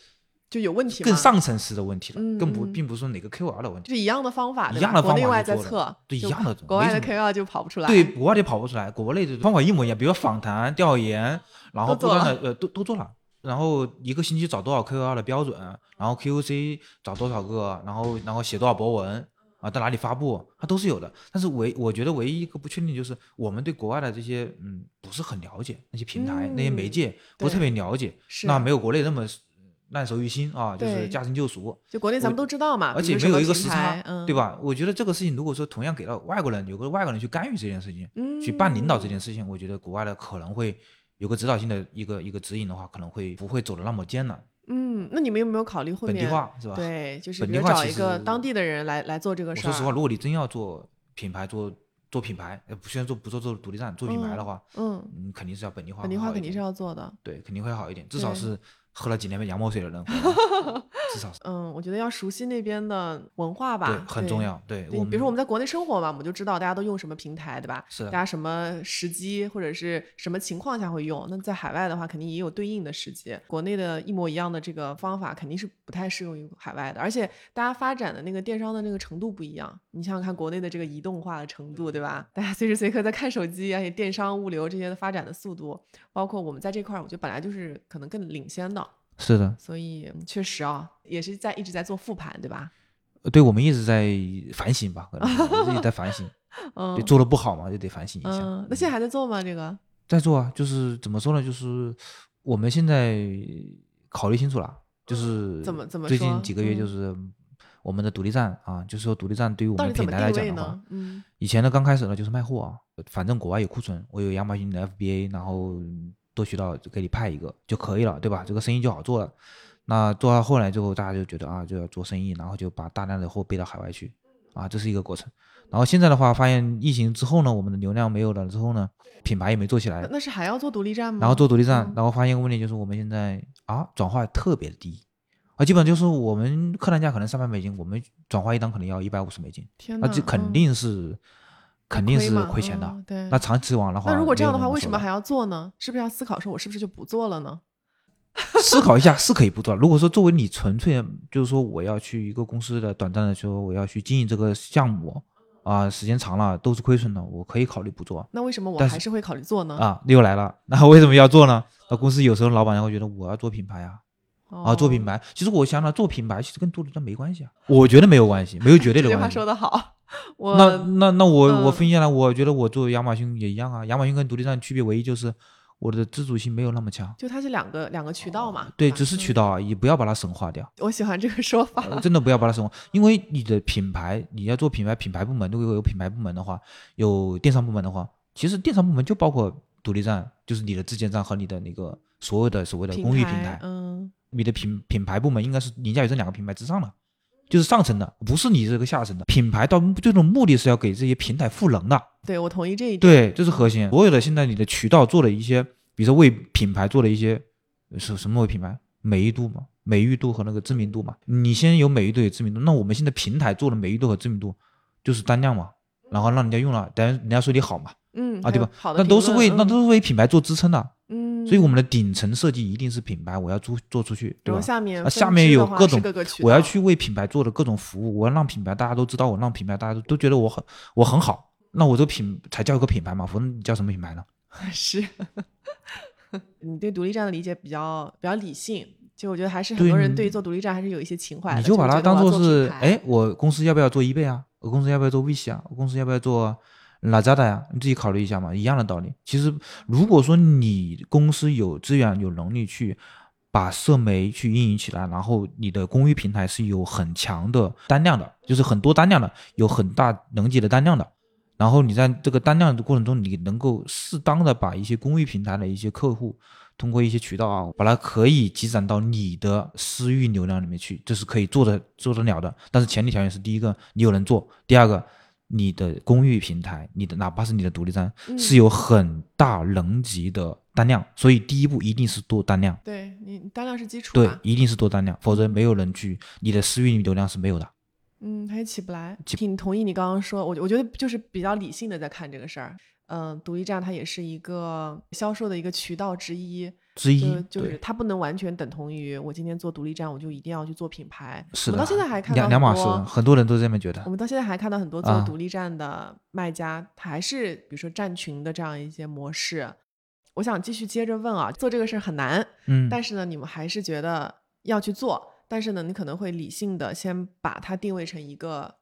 就有问题，更上层次的问题了，更不并不是说哪个 KOL 的问题，就一样的方法，一样的方法在测，对，一样的，国外的 KOL 就跑不出来，对，国外的跑不出来，国内的方法一模一样，比如访谈、调研，然后不断的呃都都做了。然后一个星期找多少 KOL 的标准，然后 KOC 找多少个，然后然后写多少博文啊，在哪里发布，它都是有的。但是唯我觉得唯一一个不确定就是我们对国外的这些嗯不是很了解，那些平台那些媒介不是特别了解，那没有国内那么烂熟于心啊，就是驾轻就熟。就国内咱们都知道嘛，而且没有一个时差，对吧？我觉得这个事情如果说同样给到外国人，有个外国人去干预这件事情，去办领导这件事情，我觉得国外的可能会。有个指导性的一个一个指引的话，可能会不会走的那么艰难？嗯，那你们有没有考虑后面本地化是吧？对，就是找一个当地的人来来做这个事儿。说实话，如果你真要做品牌，做做品牌，不虽然做不做做独立站，做品牌的话，嗯，你肯定是要本地化。本地化肯定是要做的。对，肯定会好一点，至少是。喝了几年的羊毛水的人，[laughs] 至少嗯，我觉得要熟悉那边的文化吧，对，很重要。对，比如说我们在国内生活嘛，我们就知道大家都用什么平台，对吧？是大家什么时机或者是什么情况下会用？那在海外的话，肯定也有对应的时机。国内的一模一样的这个方法，肯定是不太适用于海外的。而且大家发展的那个电商的那个程度不一样。你想想看，国内的这个移动化的程度，对吧？大家随时随刻在看手机，而且电商物流这些的发展的速度，包括我们在这块儿，我觉得本来就是可能更领先的。是的，所以确实啊，也是在一直在做复盘，对吧？对，我们一直在反省吧，可能一直在反省。[laughs] 嗯，做的不好嘛，就得反省一下。嗯，那现在还在做吗？这个在做啊，就是怎么说呢？就是我们现在考虑清楚了，就是怎么怎么最近几个月就是我们的独立站啊，就是说独立站对于我们品牌来讲的话，嗯，以前呢刚开始呢就是卖货啊，反正国外有库存，我有亚马逊的 FBA，然后。多渠道给你派一个就可以了，对吧？这个生意就好做了。那做到后来之后，大家就觉得啊，就要做生意，然后就把大量的货背到海外去啊，这是一个过程。然后现在的话，发现疫情之后呢，我们的流量没有了之后呢，品牌也没做起来。那是还要做独立站吗？然后做独立站，然后发现一个问题，就是我们现在啊，转化特别的低啊，基本上就是我们客单价可能三百美金，我们转化一单可能要一百五十美金，那这肯定是。肯定是亏钱的，对。那长期往的话，那如果这样的话，为什么还要做呢？是不是要思考说，我是不是就不做了呢？[laughs] 思考一下是可以不做。如果说作为你纯粹就是说我要去一个公司的短暂的说我要去经营这个项目啊，时间长了都是亏损的，我可以考虑不做。那为什么我还是会考虑做呢？啊，又来了。那为什么要做呢？那公司有时候老板会觉得我要做品牌啊，啊，做品牌。其实我想想，做品牌其实跟做独立站没关系啊。我觉得没有关系，没有绝对的关系。这句话说得好。[laughs] 我那那那我我分析下来，我觉得我做亚马逊也一样啊。亚马逊跟独立站区别唯一就是我的自主性没有那么强，就它是两个两个渠道嘛。对，只是渠道而已，不要把它神化掉。我喜欢这个说法，真的不要把它神化，因为你的品牌你要做品牌，品牌部门如果有品牌部门的话，有电商部门的话，其实电商部门就包括独立站，就是你的自建站和你的那个所有的所谓的公域平台。嗯，你的品品牌部门应该是凌驾于这两个品牌之上的。就是上层的，不是你这个下层的品牌，到最终目的是要给这些平台赋能的。对，我同意这一点。对，这是核心。所有的现在你的渠道做了一些，比如说为品牌做了一些，是什么为品牌？美誉度嘛，美誉度和那个知名度嘛。你先有美誉度有知名度，那我们现在平台做的美誉度和知名度就是单量嘛，然后让人家用了，等人家说你好嘛。嗯啊，对吧？好的，那都是为那都是为品牌做支撑的。嗯，所以我们的顶层设计一定是品牌，我要做做出去，对吧？下面啊，下面有各种，我要去为品牌做的各种服务，我要让品牌大家都知道，我让品牌大家都都觉得我很我很好，那我这个品才叫一个品牌嘛，否则你叫什么品牌呢？[laughs] 是，[laughs] 你对独立站的理解比较比较理性，就我觉得还是很多人对于做独立站还是有一些情怀。你就把它当做是，哎，我公司要不要做一倍啊？我公司要不要做 VC 啊？我公司要不要做？哪吒的呀？你自己考虑一下嘛，一样的道理。其实如果说你公司有资源、有能力去把社媒去运营起来，然后你的公益平台是有很强的单量的，就是很多单量的，有很大能级的单量的。然后你在这个单量的过程中，你能够适当的把一些公益平台的一些客户，通过一些渠道啊，把它可以积攒到你的私域流量里面去，这是可以做的做得了的。但是前提条件是：第一个，你有人做；第二个，你的公寓平台，你的哪怕是你的独立站，是有很大能级的单量。所以第一步一定是多单量。对你单量是基础。对，一定是多单量，否则没有人去，你的私域流量是没有的。嗯，它也起不来。挺同意你刚刚说，我我觉得就是比较理性的在看这个事儿。嗯，独立站它也是一个销售的一个渠道之一，之一就是它不能完全等同于我今天做独立站，我就一定要去做品牌。是的，我们到现在还看到两码事，很多人都这么觉得。我们到现在还看到很多做独立站的卖家，他还是比如说站群的这样一些模式。我想继续接着问啊，做这个事儿很难，嗯，但是呢，你们还是觉得要去做。但是呢，你可能会理性的先把它定位成一个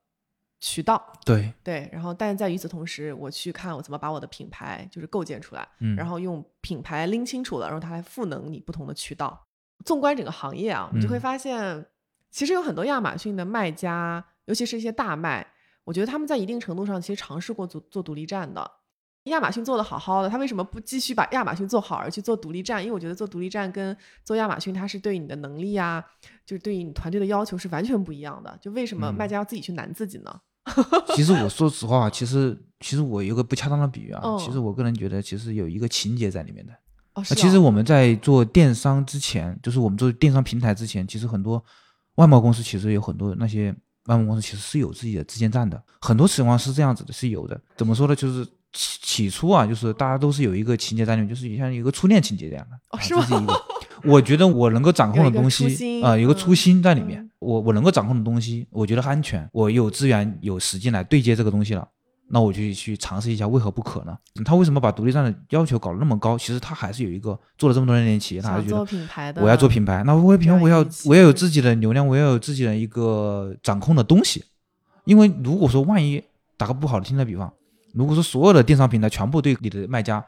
渠道，对对，然后但是在与此同时，我去看我怎么把我的品牌就是构建出来，嗯，然后用品牌拎清楚了，然后它来赋能你不同的渠道。纵观整个行业啊，你就会发现，其实有很多亚马逊的卖家，尤其是一些大卖，我觉得他们在一定程度上其实尝试过做做独立站的。亚马逊做的好好的，他为什么不继续把亚马逊做好而去做独立站？因为我觉得做独立站跟做亚马逊，它是对你的能力啊，就是对于你团队的要求是完全不一样的。就为什么卖家要自己去难自己呢？[laughs] 其实我说实话，其实其实我有个不恰当的比喻啊，其实我个人觉得其实有一个情节在里面的。哦，其实我们在做电商之前，就是我们做电商平台之前，其实很多外贸公司其实有很多那些外贸公司其实是有自己的自建站的，很多情况是这样子的，是有的。怎么说呢？就是。起起初啊，就是大家都是有一个情节在里面，就是像一个初恋情节这样的，是吗？我觉得我能够掌控的东西啊，有个初心在里面。我我能够掌控的东西，我觉得安全，我有资源有时间来对接这个东西了，那我就去尝试一下，为何不可呢？他为什么把独立站的要求搞得那么高？其实他还是有一个做了这么多年的企业，他还是觉得我要做品牌，那我品牌我要我要有自己的流量，我要有自己的一个掌控的东西。因为如果说万一打个不好的听的比方。如果说所有的电商平台全部对你的卖家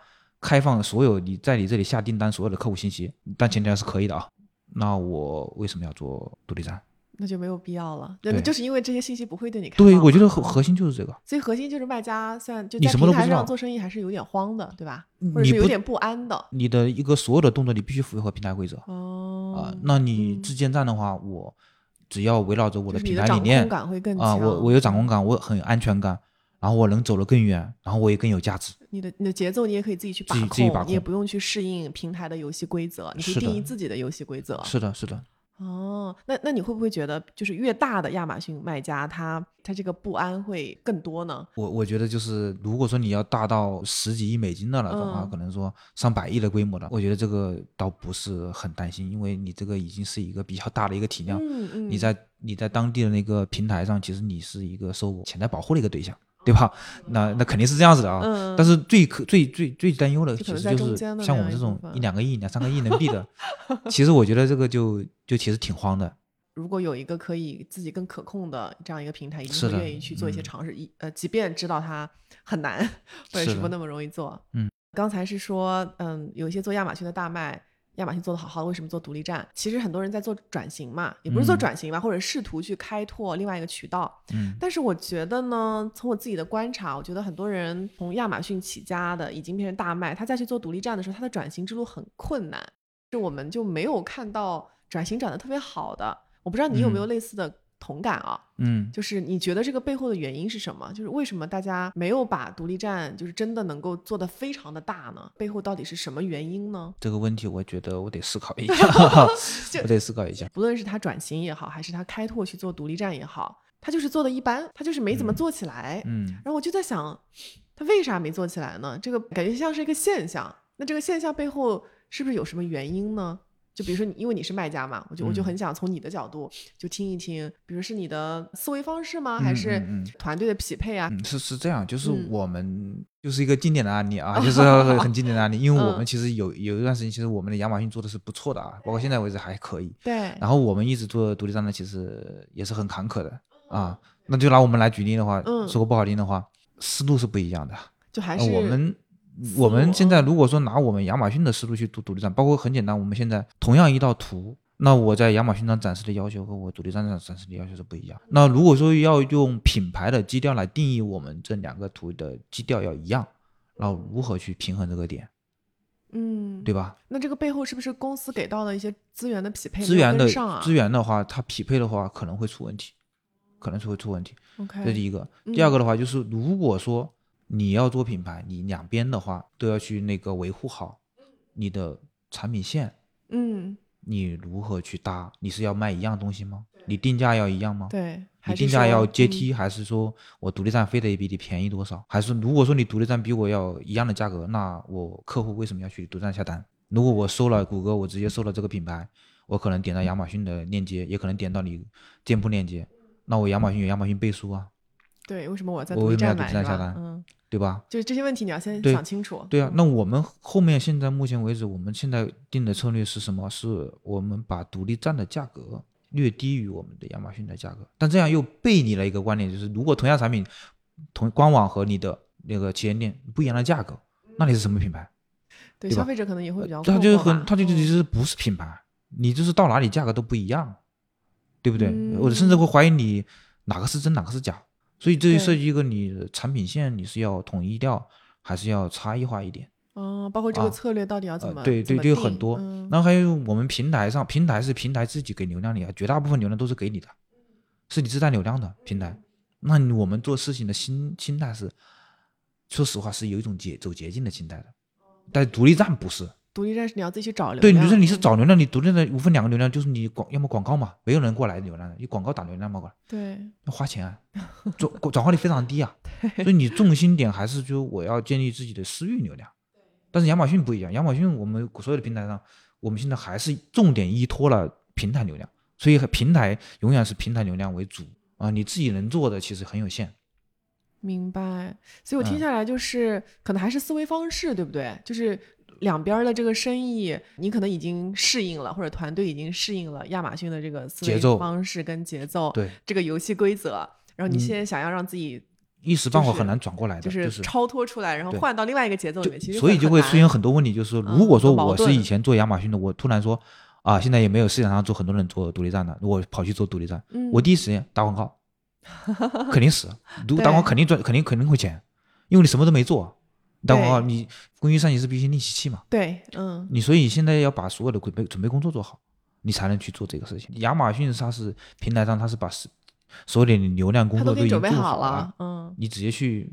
开放所有你在你这里下订单所有的客户信息，但前提还是可以的啊，那我为什么要做独立站？那就没有必要了。对，就是因为这些信息不会对你开放。对，我觉得核核心就是这个。所以核心就是卖家算就在平台上做生意还是有点慌的，对吧？或者是有点不安的。你的一个所有的动作你必须符合平台规则。哦。啊，那你自建站的话，我只要围绕着我的平台理念啊，我我有掌控感，我很有安全感。然后我能走得更远，然后我也更有价值。你的你的节奏你也可以自己去把控，你也不用去适应平台的游戏规则，你可以定义自己的游戏规则。是的，是的。哦，那那你会不会觉得，就是越大的亚马逊卖家，他他这个不安会更多呢？我我觉得就是，如果说你要大到十几亿美金的了的话，可能说上百亿的规模的，我觉得这个倒不是很担心，因为你这个已经是一个比较大的一个体量。嗯嗯。你在你在当地的那个平台上，其实你是一个受潜在保护的一个对象。对吧？那那肯定是这样子的啊。但是最可最最最担忧的，其实就是像我们这种一两个亿、两三个亿能币的，[laughs] 其实我觉得这个就就其实挺慌的。如果有一个可以自己更可控的这样一个平台，一定会愿意去做一些尝试。一呃，即便知道它很难，或者是不那么容易做。嗯，刚才是说，嗯，有一些做亚马逊的大卖。亚马逊做的好好的，为什么做独立站？其实很多人在做转型嘛，也不是做转型吧，或者试图去开拓另外一个渠道。嗯，但是我觉得呢，从我自己的观察，我觉得很多人从亚马逊起家的，已经变成大卖，他再去做独立站的时候，他的转型之路很困难，就我们就没有看到转型转的特别好的。我不知道你有没有类似的。同感啊，嗯，就是你觉得这个背后的原因是什么？就是为什么大家没有把独立站就是真的能够做得非常的大呢？背后到底是什么原因呢？这个问题我觉得我得思考一下，[laughs] [laughs] 我得思考一下。不论是他转型也好，还是他开拓去做独立站也好，他就是做的一般，他就是没怎么做起来。嗯，然后我就在想，他为啥没做起来呢？这个感觉像是一个现象。那这个现象背后是不是有什么原因呢？就比如说，因为你是卖家嘛，我就我就很想从你的角度就听一听，比如是你的思维方式吗？还是团队的匹配啊？是是这样，就是我们就是一个经典的案例啊，[laughs] 就是很经典的案例。因为我们其实有有一段时间，其实我们的亚马逊做的是不错的啊，包括现在为止还可以。对。然后我们一直做独立站呢，其实也是很坎坷的啊。那就拿我们来举例的话，说个不好听的话，思路是不一样的。就还是我们我们现在嗯如果说拿我们亚马逊的思路去做独立站，包括很简单，我们现在同样一道图，那我在亚马逊上展示的要求和我独立站上展示的要求是不一样。那如果说要用品牌的基调来定义我们这两个图的基调要一样，那如何去平衡这个点，嗯，对吧？那这个背后是不是公司给到的一些资源的匹配资源的资源的话，它匹配的话可能会出问题，可能是会出问题。？OK，这是第一个。嗯第二个的话，就是如果说你要做品牌，你两边的话都要去那个维护好你的产品线，嗯，你如何去搭？你是要卖一样东西吗？你定价要一样吗？对，你定价要阶梯，还是说我独立站非得比你便宜多少？还是如果说你独立站比我要一样的价格，那我客户为什么要去独立站下单？如果我搜了谷歌，我直接搜了这个品牌，我可能点到亚马逊的链接，也可能点到你店铺链接，那我亚马逊有亚马逊背书啊，对，为什么我在我独立为什么要独立站下单嗯，对吧？就是这些问题你要先想清楚。对啊，嗯那我们后面现在目前为止，我们现在定的策略是什么？是我们把独立站的价格略低于我们的亚马逊的价格，但这样又背离了一个观点，就是如果同样产品，同官网和你的那个旗舰店不一样的价格，那你是什么品牌？对对消费者可能也会比较它困惑吧就很，他就嗯其实不是品牌，你就是到哪里价格都不一样，对不对？嗯我甚至会怀疑你哪个是真，哪个是假。所以这就涉及一个你的产品线，你是要统一掉，还是要差异化一点？嗯，包括这啊个策略到底要怎么呃、对对，就有很多。嗯然后还有我们平台上，平台是平台自己给流量的呀，绝大部分流量都是给你的，是你自带流量的平台。那我们做事情的心心态是，说实话是有一种捷走捷径的心态的，但独立站不是。独立站是你要自己去找流量对，量。你说你是嗯找流量，你独立站无非两个流量，就是你广要么广告嘛，没有人过来流量的，你广告打流量嘛过来，对要花钱啊，[laughs] 转转化率非常低啊。所以你重心点还是就我要建立自己的私域流量。但是亚马逊不一样，亚马逊我们所有的平台上，我们现在还是重点依托了平台流量，所以平台永远是平台流量为主啊，你自己能做的其实很有限。明白。所以我听嗯下来就是，可能还是思维方式，对不对？就是两边的这个生意，你可能已经适应了，或者团队已经适应了亚马逊的这个思维节奏方式跟节奏，对，这个游戏规则。然后你嗯现在想要让自己一时半会就是很难转过来的，就就是是超脱出来，然后换到另外一个节奏里面，其实所以就会出现很多问题，就是如果说我是以前做亚马逊的，我突然说啊，现在也没有市场上做很多人做独立站的，我跑去做独立站，嗯我第一时间打广告，[laughs] 肯定死，如果打广告肯定赚，肯定肯定会钱，因为你什么都没做，打广告对。你工具上你是必须另起器嘛，对，嗯，你所以现在要把所有的准备准备工作做好，你才能去做这个事情。亚马逊它是平台上它是把所所有的流量工作都已经做准备好了，嗯。你直接去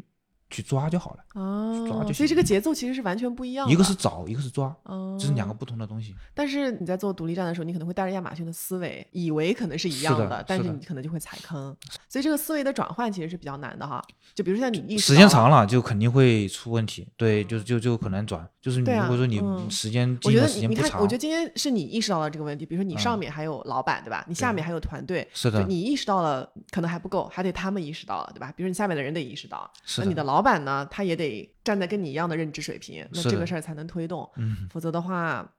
去抓就好了。抓哦，就行所以这个节奏其实是完全不一样的。一个是找，一个是抓，哦，这是两个不同的东西。但是你在做独立站的时候，你可能会带着亚马逊的思维，以为可能是一样是的但是你可能就会踩坑。所以这个思维的转换其实是比较难的哈。就比如说像你意识时间长了就肯定会出问题，对，就就就可能转，就是你如果说你嗯时间我觉得你你看，我觉得今天是你意识到了这个问题，比如说你上嗯面还有老板，对吧？你下面还有团队，是的，你意识到了可能还不够，还得他们意识到了，对吧？比如你下面的人得意识到，是那你的的，老板呢，他也得站在跟你一样的认知水平，那这个事儿才能推动，嗯，否则的话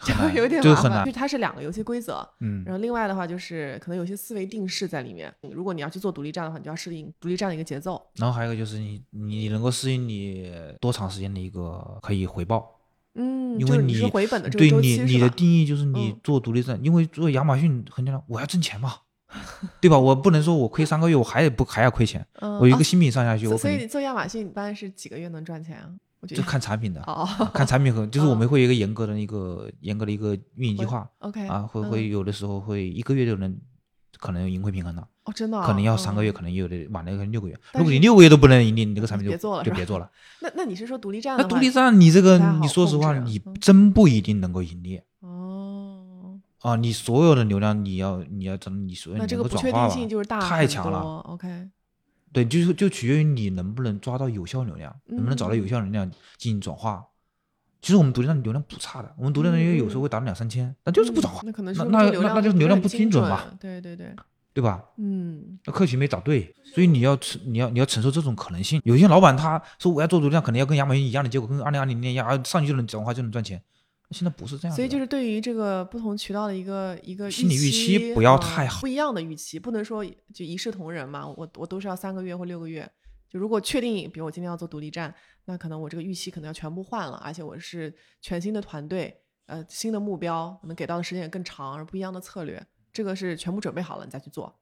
就有点麻烦。就，它是两个游戏规则，嗯然后另外的话就是可能有些思维定式在里面。如果你要去做独立站的话，你就要适应独立站的一个节奏。然后还有一个就是你你能够适应你多长时间的一个可以回报，嗯，因为就你是回本的这周期你你的？定义就是你嗯做独立站，因为做亚马逊很简单，我要挣钱嘛，[laughs] 对吧？我不能说我亏三个月，我还不还要亏钱，我有一个新品上下去，所所以做亚马逊一般是几个月能赚钱啊？我觉就看产品的，哦看产品和就是我哦们会有一个严格的一个严格的一个运营计划。，OK 啊，会嗯会有的时候会一个月就能可能盈亏平衡了，哦，真的啊可能要三个月，嗯可能有的晚了可能六个月。如果你六个月都不能盈利，你这个产品就别做了就别做了。那那你是说独立站那？独立站你这个你说实话，你嗯真不一定能够盈利哦，啊！你所有的流量你要你要怎么你所有能够转化吧定性就是大很太强了。多 OK，对，就是就取决于你能不能抓到有效流量，能不能找到有嗯效流量进行转化。其实我们独立站流量不差的，我们独立站因为有时候会达到两三千，但就是不转化嗯，那可能那那那那就是流量不精精准吧？对对对，对吧？嗯，那客群没找对，所以你要承你要你要承受这种可能性。有些老板他说我要做流量，可能要跟亚马逊一样的结果，跟二零二零年一样，啊上去就能转化就能赚钱。现在不是这样，所以就是对于这个不同渠道的一个一个心理预期期不要嗯太好不一样的预期，不能说就一视同仁嘛。我我都是要三个月或六个月，就如果确定，比如我今天要做独立站，那可能我这个预期可能要全部换了，而且我是全新的团队，呃，新的目标，可能给到的时间也更长，而不一样的策略，这个是全部准备好了你再去做。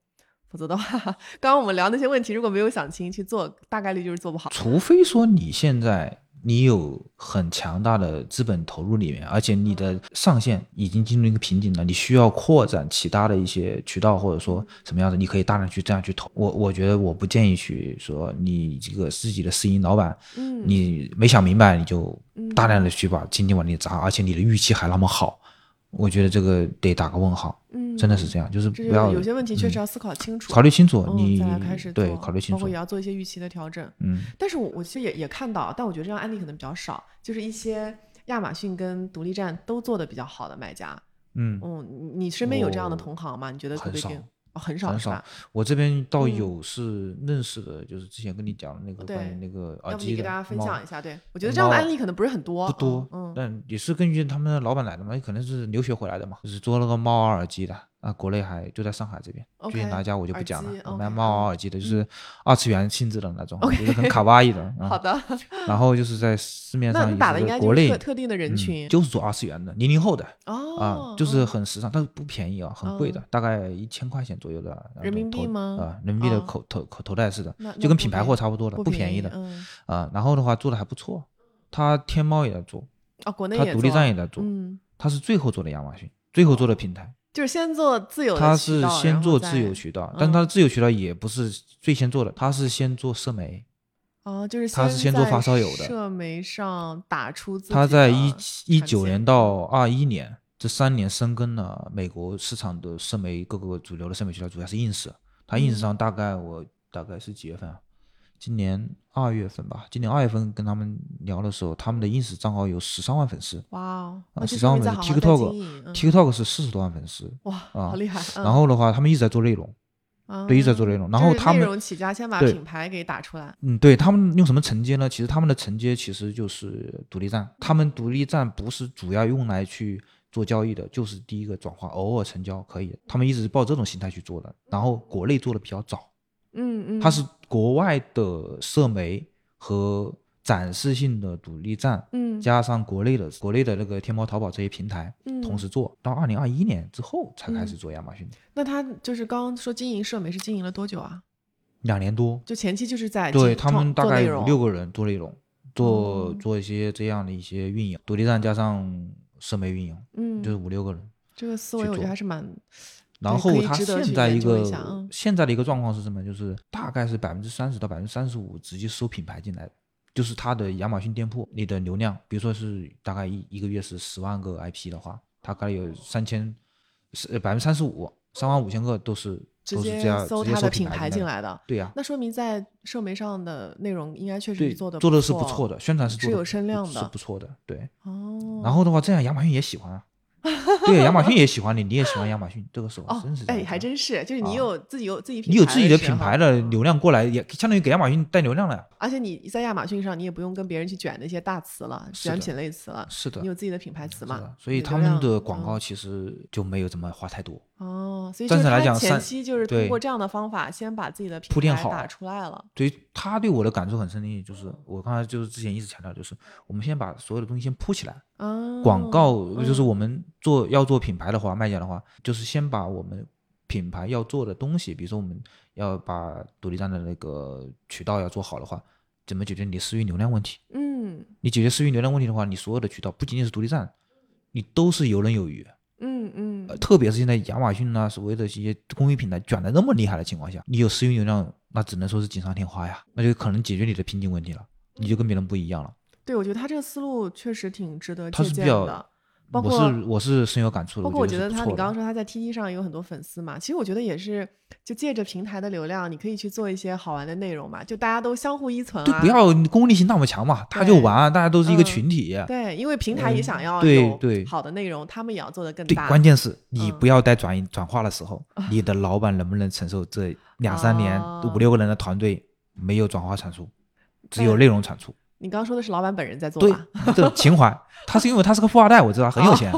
否则的话，[laughs] 刚刚我们聊那些问题，如果没有想清去做，大概率就是做不好。除非说你现在。你有很强大的资本投入里面，而且你的上限已经进入一个瓶颈了，你需要扩展其他的一些渠道，或者说什么样子，你可以大量去这样去投。我我觉得我不建议去说你这个自己的私营老板，嗯，你没想明白你就大量的去把精力往里砸，而且你的预期还那么好。我觉得这个得打个问号，嗯，真的是这样，就是不要有些问题确实要思考清楚，考虑清楚，你再来开始对考虑清楚，包括也要做一些预期的调整，嗯。但是我我其实也也看到，但我觉得这样案例可能比较少，就是一些亚马逊跟独立站都做的比较好的卖家，嗯嗯，你身边有这样的同行吗？你觉得很少。很少很少，我这边倒有是认识的，就是之前跟你讲的那个关于那个耳机的，要不你给大家分享一下？对我觉得这样的案例可能不是很多，不多，嗯，但也是根据他们的老板来的嘛，也可能是留学回来的嘛，就是做那个猫耳耳机的。啊，国内还就在上海这边，具体哪家我就不讲了。卖猫耳耳机的，就是二次元性质的那种，[laughs] 就是很卡哇伊的。[laughs] 好的。然后就是在市面上，打的应该就是特定的人群，就是做二次元的，零零后的。哦。啊，就是很时尚，但是不便宜啊，很贵的，大概一千块钱左右的。人民币吗？啊，人民币的口头口头戴式的，就跟品牌货差不多的，不便宜的。啊，然后的话做的还不错，他天猫也在做，啊，国内他独立站也在做，嗯，他是最后做的亚马逊，最后做的平台。就是先做自由，他是先做自由渠道，但他的自由渠道也不是最先做的，他是先做社媒。哦，就是他是先做发烧友的，社媒上打出。他在一一九年到二一年这三年深耕了美国市场的社媒，各个主流的社媒渠道，主要是 ins。他 ins 上大概我大概是几月份啊？今年二月份吧，今年二月份跟他们聊的时候，他们的 ins 账号有十三万粉丝。哇哦，十三万粉丝。TikTok，TikTok 是四十多万粉丝。哇，好厉害！然后的话，他们一直在做内容，对，一直在做内容。然后他们内容起家，先把品牌给打出来。嗯，对他们用什么承接呢？其实他们的承接其实就是独立站。他们独立站不是主要用来去做交易的，就是第一个转化，偶尔成交可以。他们一直是抱这种心态去做的。然后国内做的比较早。嗯嗯，它是国外的社媒和展示性的独立站，嗯，加上国内的国内的那个天猫、淘宝这些平台，嗯，同时做到二零二一年之后才开始做亚马逊。那他就是刚刚说经营社媒是经营了多久啊？两年多，就前期就是在对他们大概五六个人做内容，做做一些这样的一些运营，独立站加上社媒运营，嗯，就是五六个人。这个思维我觉得还是蛮。然后它现在一个现在的一个状况是什么？就是大概是百分之三十到百分之三十五直接收品牌进来的，就是它的亚马逊店铺，你的流量，比如说是大概一一个月是十万个 IP 的话，大概有三千，是百分之三十五，三万五千个都是直接搜他的品牌进来的。对呀，那说明在社媒上的内容应该确实做的做的是不错的，宣传是是有声量的，是不错的。对，哦，然后的话，这样亚马逊也喜欢啊。对，亚马逊也喜欢你，你也喜欢亚马逊，这个是哦，真是哎，还真是，就是你有自己有自己，你有自己的品牌的流量过来，也相当于给亚马逊带流量了。而且你在亚马逊上，你也不用跟别人去卷那些大词了，卷品类词了，是的，你有自己的品牌词嘛？所以他们的广告其实就没有怎么花太多。哦，所以暂时来讲，前期就是通过这样的方法，先把自己的铺垫好打出来了。对他对我的感触很深的，就是我刚才就是之前一直强调，就是我们先把所有的东西先铺起来。广告就是我们做要做品牌的话，卖家的话，就是先把我们品牌要做的东西，比如说我们要把独立站的那个渠道要做好的话，怎么解决你私域流量问题？嗯，你解决私域流量问题的话，你所有的渠道不仅仅是独立站，你都是游刃有余。嗯嗯，特别是现在亚马逊呐，所谓的一些公益平台卷的那么厉害的情况下，你有私域流量，那只能说是锦上添花呀，那就可能解决你的瓶颈问题了，你就跟别人不一样了。对，我觉得他这个思路确实挺值得借鉴的。包括我是我是深有感触的。包括我觉得他，你刚刚说他在 T T 上有很多粉丝嘛，其实我觉得也是，就借着平台的流量，你可以去做一些好玩的内容嘛，就大家都相互依存啊。对，不要功利性那么强嘛，他就玩，大家都是一个群体。对，因为平台也想要有好的内容，他们也要做的更大。对，关键是你不要在转转化的时候，[laughs] 你的老板能不能承受这两三年五六个人的团队没有转化产出，只有内容产出。你刚刚说的是老板本人在做吧？对，这情怀，[laughs] 他是因为他是个富二代，我知道很有钱，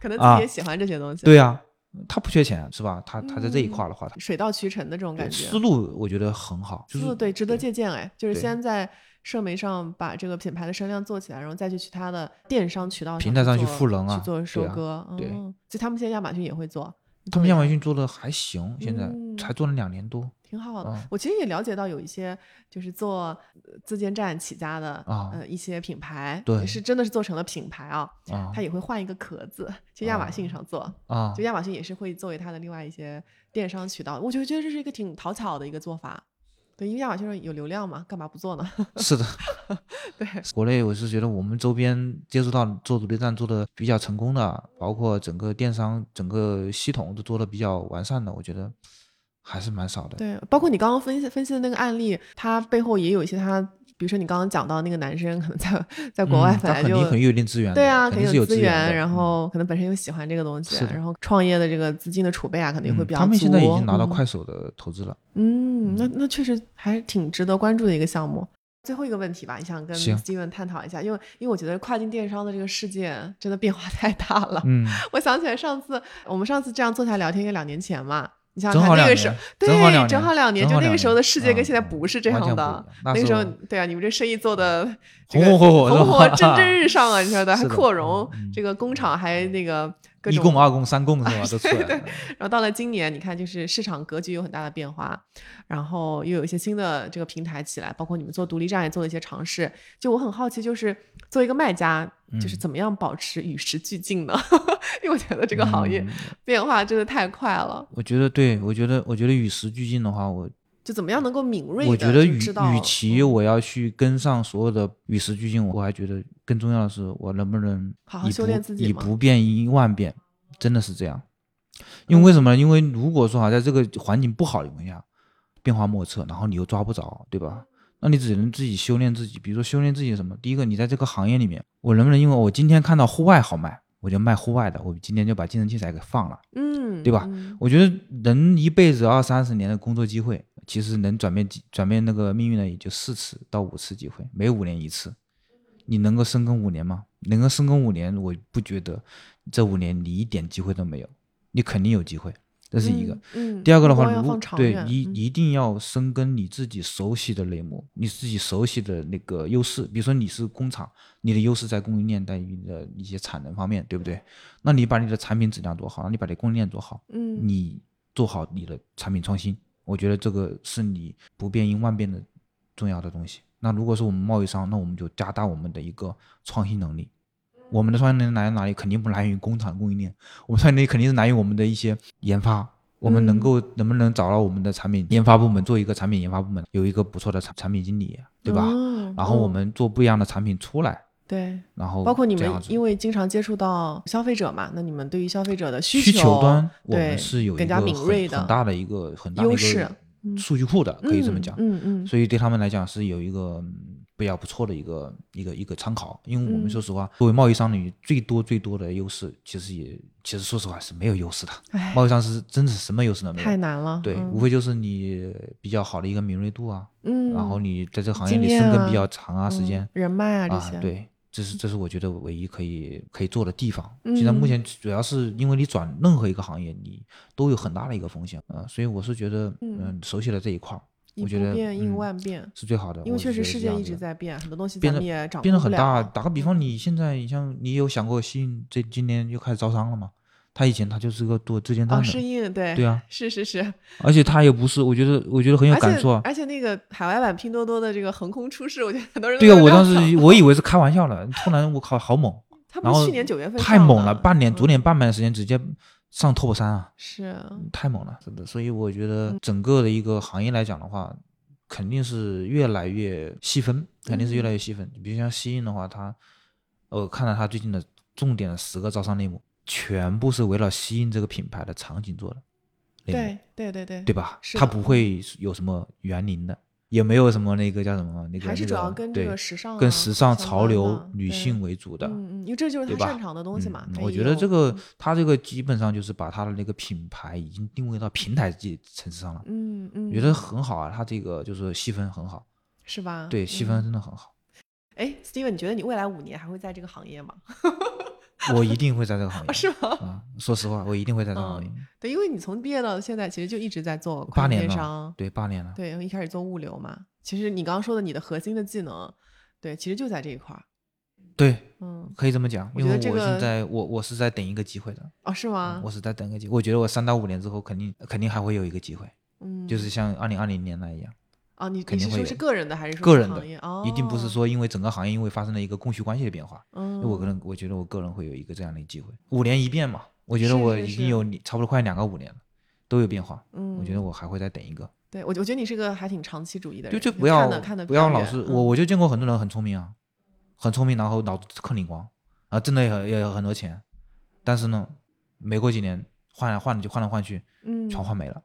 可能自己也喜欢这些东西。对啊，他不缺钱是吧？他他在这一块儿的话，他水到渠成的这种感觉，思路我觉得很好，就是思路对，值得借鉴哎，就是先在社媒上把这个品牌的声量做起来，然后再去其他的电商渠道平台上去赋能啊去做收对啊割，对嗯，所以他们现在亚马逊也会做，他们亚马逊做的还行，现在嗯才做了两年多挺好的。嗯。我其实也了解到有一些就是做呃自建站起家的啊。呃一些品牌，对。是真的是做成了品牌啊，啊。它也会换一个壳子，去亚马逊上做，啊就亚马逊也是会作为它的另外一些电商渠道，我就觉得这是一个挺讨巧的一个做法。对，因为亚马逊上有流量嘛，干嘛不做呢？[laughs] 是的，对，国内我是觉得我们周边接触到做独立站做的比较成功的，包括整个电商整个系统都做的比较完善的，我觉得还是蛮少的。对，包括你刚刚分析分析的那个案例，它背后也有一些它，比如说你刚刚讲到那个男生可能在在国外嗯他本来就、肯定肯定有一定资源，对啊，肯定是有资源，然嗯后可能本身又喜欢这个东西，然后创业的这个资金的储备啊，可能也会嗯比较足。他们现在已经拿到嗯快手的投资了。嗯，那那确实还挺值得关注的一个项目。最后一个问题吧，你想跟行 Steven 探讨一下，因为因为我觉得跨境电商的这个世界真的变化 [laughs] 太大了。嗯，我想起来上次我们上次这样坐下聊天，应该两年前嘛。你想正想看那个时候对，正好两年就那个时候的世界跟嗯现在不是这样的。那那个时候，对啊，你们这生意做的 [laughs] 这红个红火火红火蒸蒸日上啊，你说的还扩容嗯，这个工厂还那个各种一供、二供、三供是吧？都出来对对了。然后到了今年，你看就是市场格局有很大的变化，然后又有一些新的这个平台起来，包括你们做独立站也做了一些尝试。就我很好奇，就是作为一个卖家，就是嗯怎么样保持与时俱进呢？[laughs] 因为我觉得这个行业嗯变化真的太快了，我觉得对，我觉得我觉得与时俱进的话，我就怎么样能够敏锐地我觉得与与其嗯我要去跟上所有的与时俱进，我还觉得更重要的是我能不能以好好修炼不以自己嘛不变应万变，真的是这样。因为为什么呢？因为如果说啊，在这个环境不好的情况下，变化莫测，然后你又抓不着，对吧？那你只能自己修炼自己，比如说修炼自己什么？第一个，你在这个行业里面，我能不能因为我今天看到户外好卖，我就卖户外的，我今天就把健身器材给放了。嗯，对吧嗯我觉得人一辈子二三十年的工作机会，其实能转变机转变那个命运的也就四次到五次机会，每五年一次。你能够深耕五年吗？能够深耕五年，我不觉得这五年你一点机会都没有，你肯定有机会，这是一个。嗯，嗯第二个的话，如对你嗯一定要深耕你自己熟悉的类目，你自己熟悉的那个优势。比如说你是工厂，你的优势在供应链，在于你的一些产能方面，对不对？那你把你的产品质量做好，那你把你供应链做好，嗯你做好你的产品创新，我觉得这个是你不变应万变的重要的东西。那如果是我们贸易商，那我们就加大我们的一个创新能力。我们的创新能力来源哪里？肯定不来源于工厂供应链，我们创新能力肯定是来源于我们的一些研发。我们能嗯够能不能找到我们的产品研发部门做一个产品研发部门，有一个不错的产产品经理，对吧？嗯然后我嗯们做不一样的产品出来，对。然后包括你们因为经常接触到消费者嘛，那你们对于消费者的需需求端，我对们是有一更加个很敏锐的很大的一个很大的一优势个嗯数据库的，可以这么讲。嗯嗯所以对他们来讲是有一个嗯比较不错的一个一个一个参考。因为我们嗯说实话，作为贸易商你最多最多的优势，其实也其实说实话是没有优势的。哎，贸易商是真的是什么优势都没有，太难了。对，嗯无非就是你比较好的一个敏锐度啊，嗯，然后你在这个行业里深耕比啊较长啊，时嗯间人脉啊这些，，啊对。这是这是我觉得唯一可以可以做的地方。嗯现在目前主要是因为你转任何一个行业，你都有很大的一个风险啊、呃所以我是觉得，嗯嗯，熟悉了这一块儿，我觉得不变应嗯万变，是最好的。因为确实世界一直在变，很多东西变得也掌变得很大。打个比方，你现在你像你有想过西印这今年又开始招商了吗？他以前他就是个做自建站哦，的，适应对。对啊，是是是，而且他也不是，我觉得我觉得很有感触啊。而且那个海外版拼多多的这个横空出世，我觉得很多人都对啊，我当时我以为是开玩笑了，突然我靠，好猛，他不是去年九月份太猛了，半年嗯九点半年的时间直接上 top 三啊，是太猛了，真的。所以我觉嗯。得整个的一个行业来讲的话，肯定是越来越细分，肯定是越来越细分。比如像西印的话，它我看到他最近的重点的十个招商类目，全部是围绕吸引这个品牌的场景做的，对对对对对吧？它不会有什么园林的，也没有什么那个叫什么那个还是主那个要跟这个时尚啊跟时尚潮流女性为主的。嗯嗯，因为这就是他擅长的东西嘛嗯。我觉得这个嗯它这个基本上就是把他的那个品牌已经定位到平台这层次上了，嗯嗯，我觉得很好啊。他这个就是细分很好，是吧？对，细嗯分真的很好。哎，Steven，你觉得你未来五年还会在这个行业吗？[laughs] 我一定会在这个行业。是吗？啊，说实话，我一定会在这个行业。对，因为你从毕业到现在，其实就一直在做八年电商，对，八年了。对，一开始做物流嘛。其实你刚刚说的你的核心的技能，对，其实就在这一块儿。对，嗯，可以这么讲。因为我现在我我是在等一个机会的。哦，是吗？我是在等个机会。我觉得我三到五年之后，肯定肯定还会有一个机会。嗯，就是像二零二零年那一样。啊，你肯定会是个人的还是个人的？哦，一定不是说因为整个行业因为发生了一个供需关系的变化。嗯，我可能我觉得我个人会有一个这样的机会。五年一变嘛，我觉得我已经有差不多快两个五年了，都有变化。嗯，我觉得我还会再等一个。对，我我觉得你是个还挺长期主义的人，就就不要不要老是我我就见过很多人很聪明啊，很聪明，然后脑子坑你光啊，挣的也也有很多钱，但是呢，没过几年换来换去换来换去，嗯，全换没了。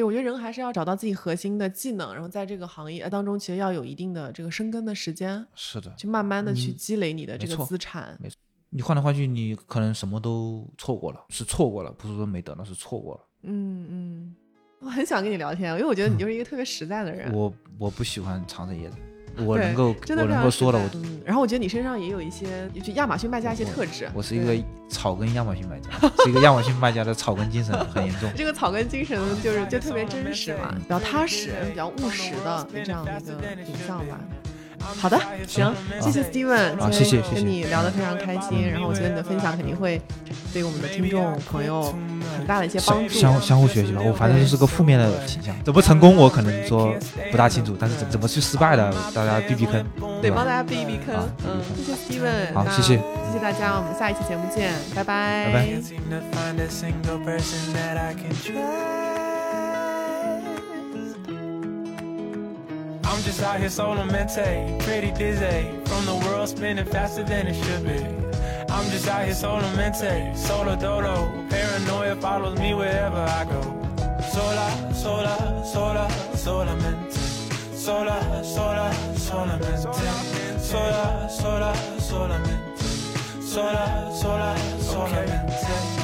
嗯，对，我觉得人还是要找到自己核心的技能，然后在这个行业当中，其实要有一定的这个生根的时间。是的，去慢慢的去积累你的这个资产。没错，你换来换去，你可能什么都错过了，是错过了，不是说没得到，是错过了。嗯嗯。我很想跟你聊天，因为我觉得你就是一个特别实在的人。我我不喜欢藏着掖着，我能够我能够说的我。嗯，然后我觉得你身上也有一些就亚马逊卖家一些特质。我是一个草根亚马逊卖家，是一个亚马逊卖家的草根精神很严重。[laughs] 这个草根精神就是就特别真实嘛，比较踏实、比较务实的这样的一个形象吧。好的，行，谢谢 Steven，啊，谢谢，跟你聊得非常开心。然后我觉得你的分享肯定会对我们的听众朋友很大的一些帮助。相相互学习吧，我反正就是个负面的形象，怎么成功我可能说不大清楚，但是怎怎么去失败的，大家避避坑，对，帮大家避避坑。嗯，谢谢 Steven，好，谢谢，谢谢大家，我们下一期节目见，拜拜，拜拜。I'm just out here solo mente, pretty dizzy. From the world spinning faster than it should be. I'm just out here solo mente, solo dolo. Paranoia follows me wherever I go. Sola, sola, sola, solamente Sola, sola, sola solamente Sola, sola, solamente Sola, sola, solamente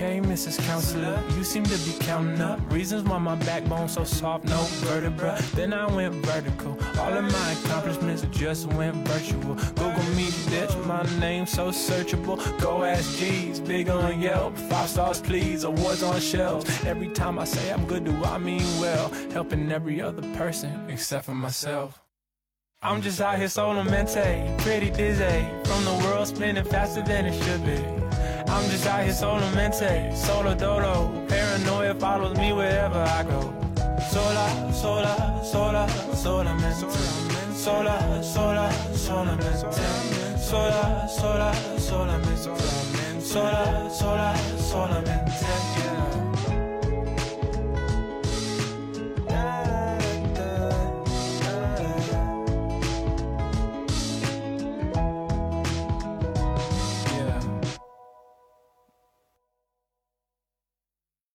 okay, Mrs. Counselor. You seem to be counting up reasons why my backbone's so soft, no vertebra. Then I went vertical. All of my accomplishments just went virtual. Google me, bitch, my name so searchable. Go ask G's, big on Yelp. Five stars, please, awards on shelves. Every time I say I'm good, do I mean well? Helping every other person except for myself. I'm just out here solo mente, pretty dizzy. From the world spinning faster than it should be. I'm just out here solo mente, solo dolo. Paranoia follows me wherever I go. Sola, sola, sola, solamente. Sola, sola, solamente. Sola, sola, solamente. Sola, sola, solamente. Yeah.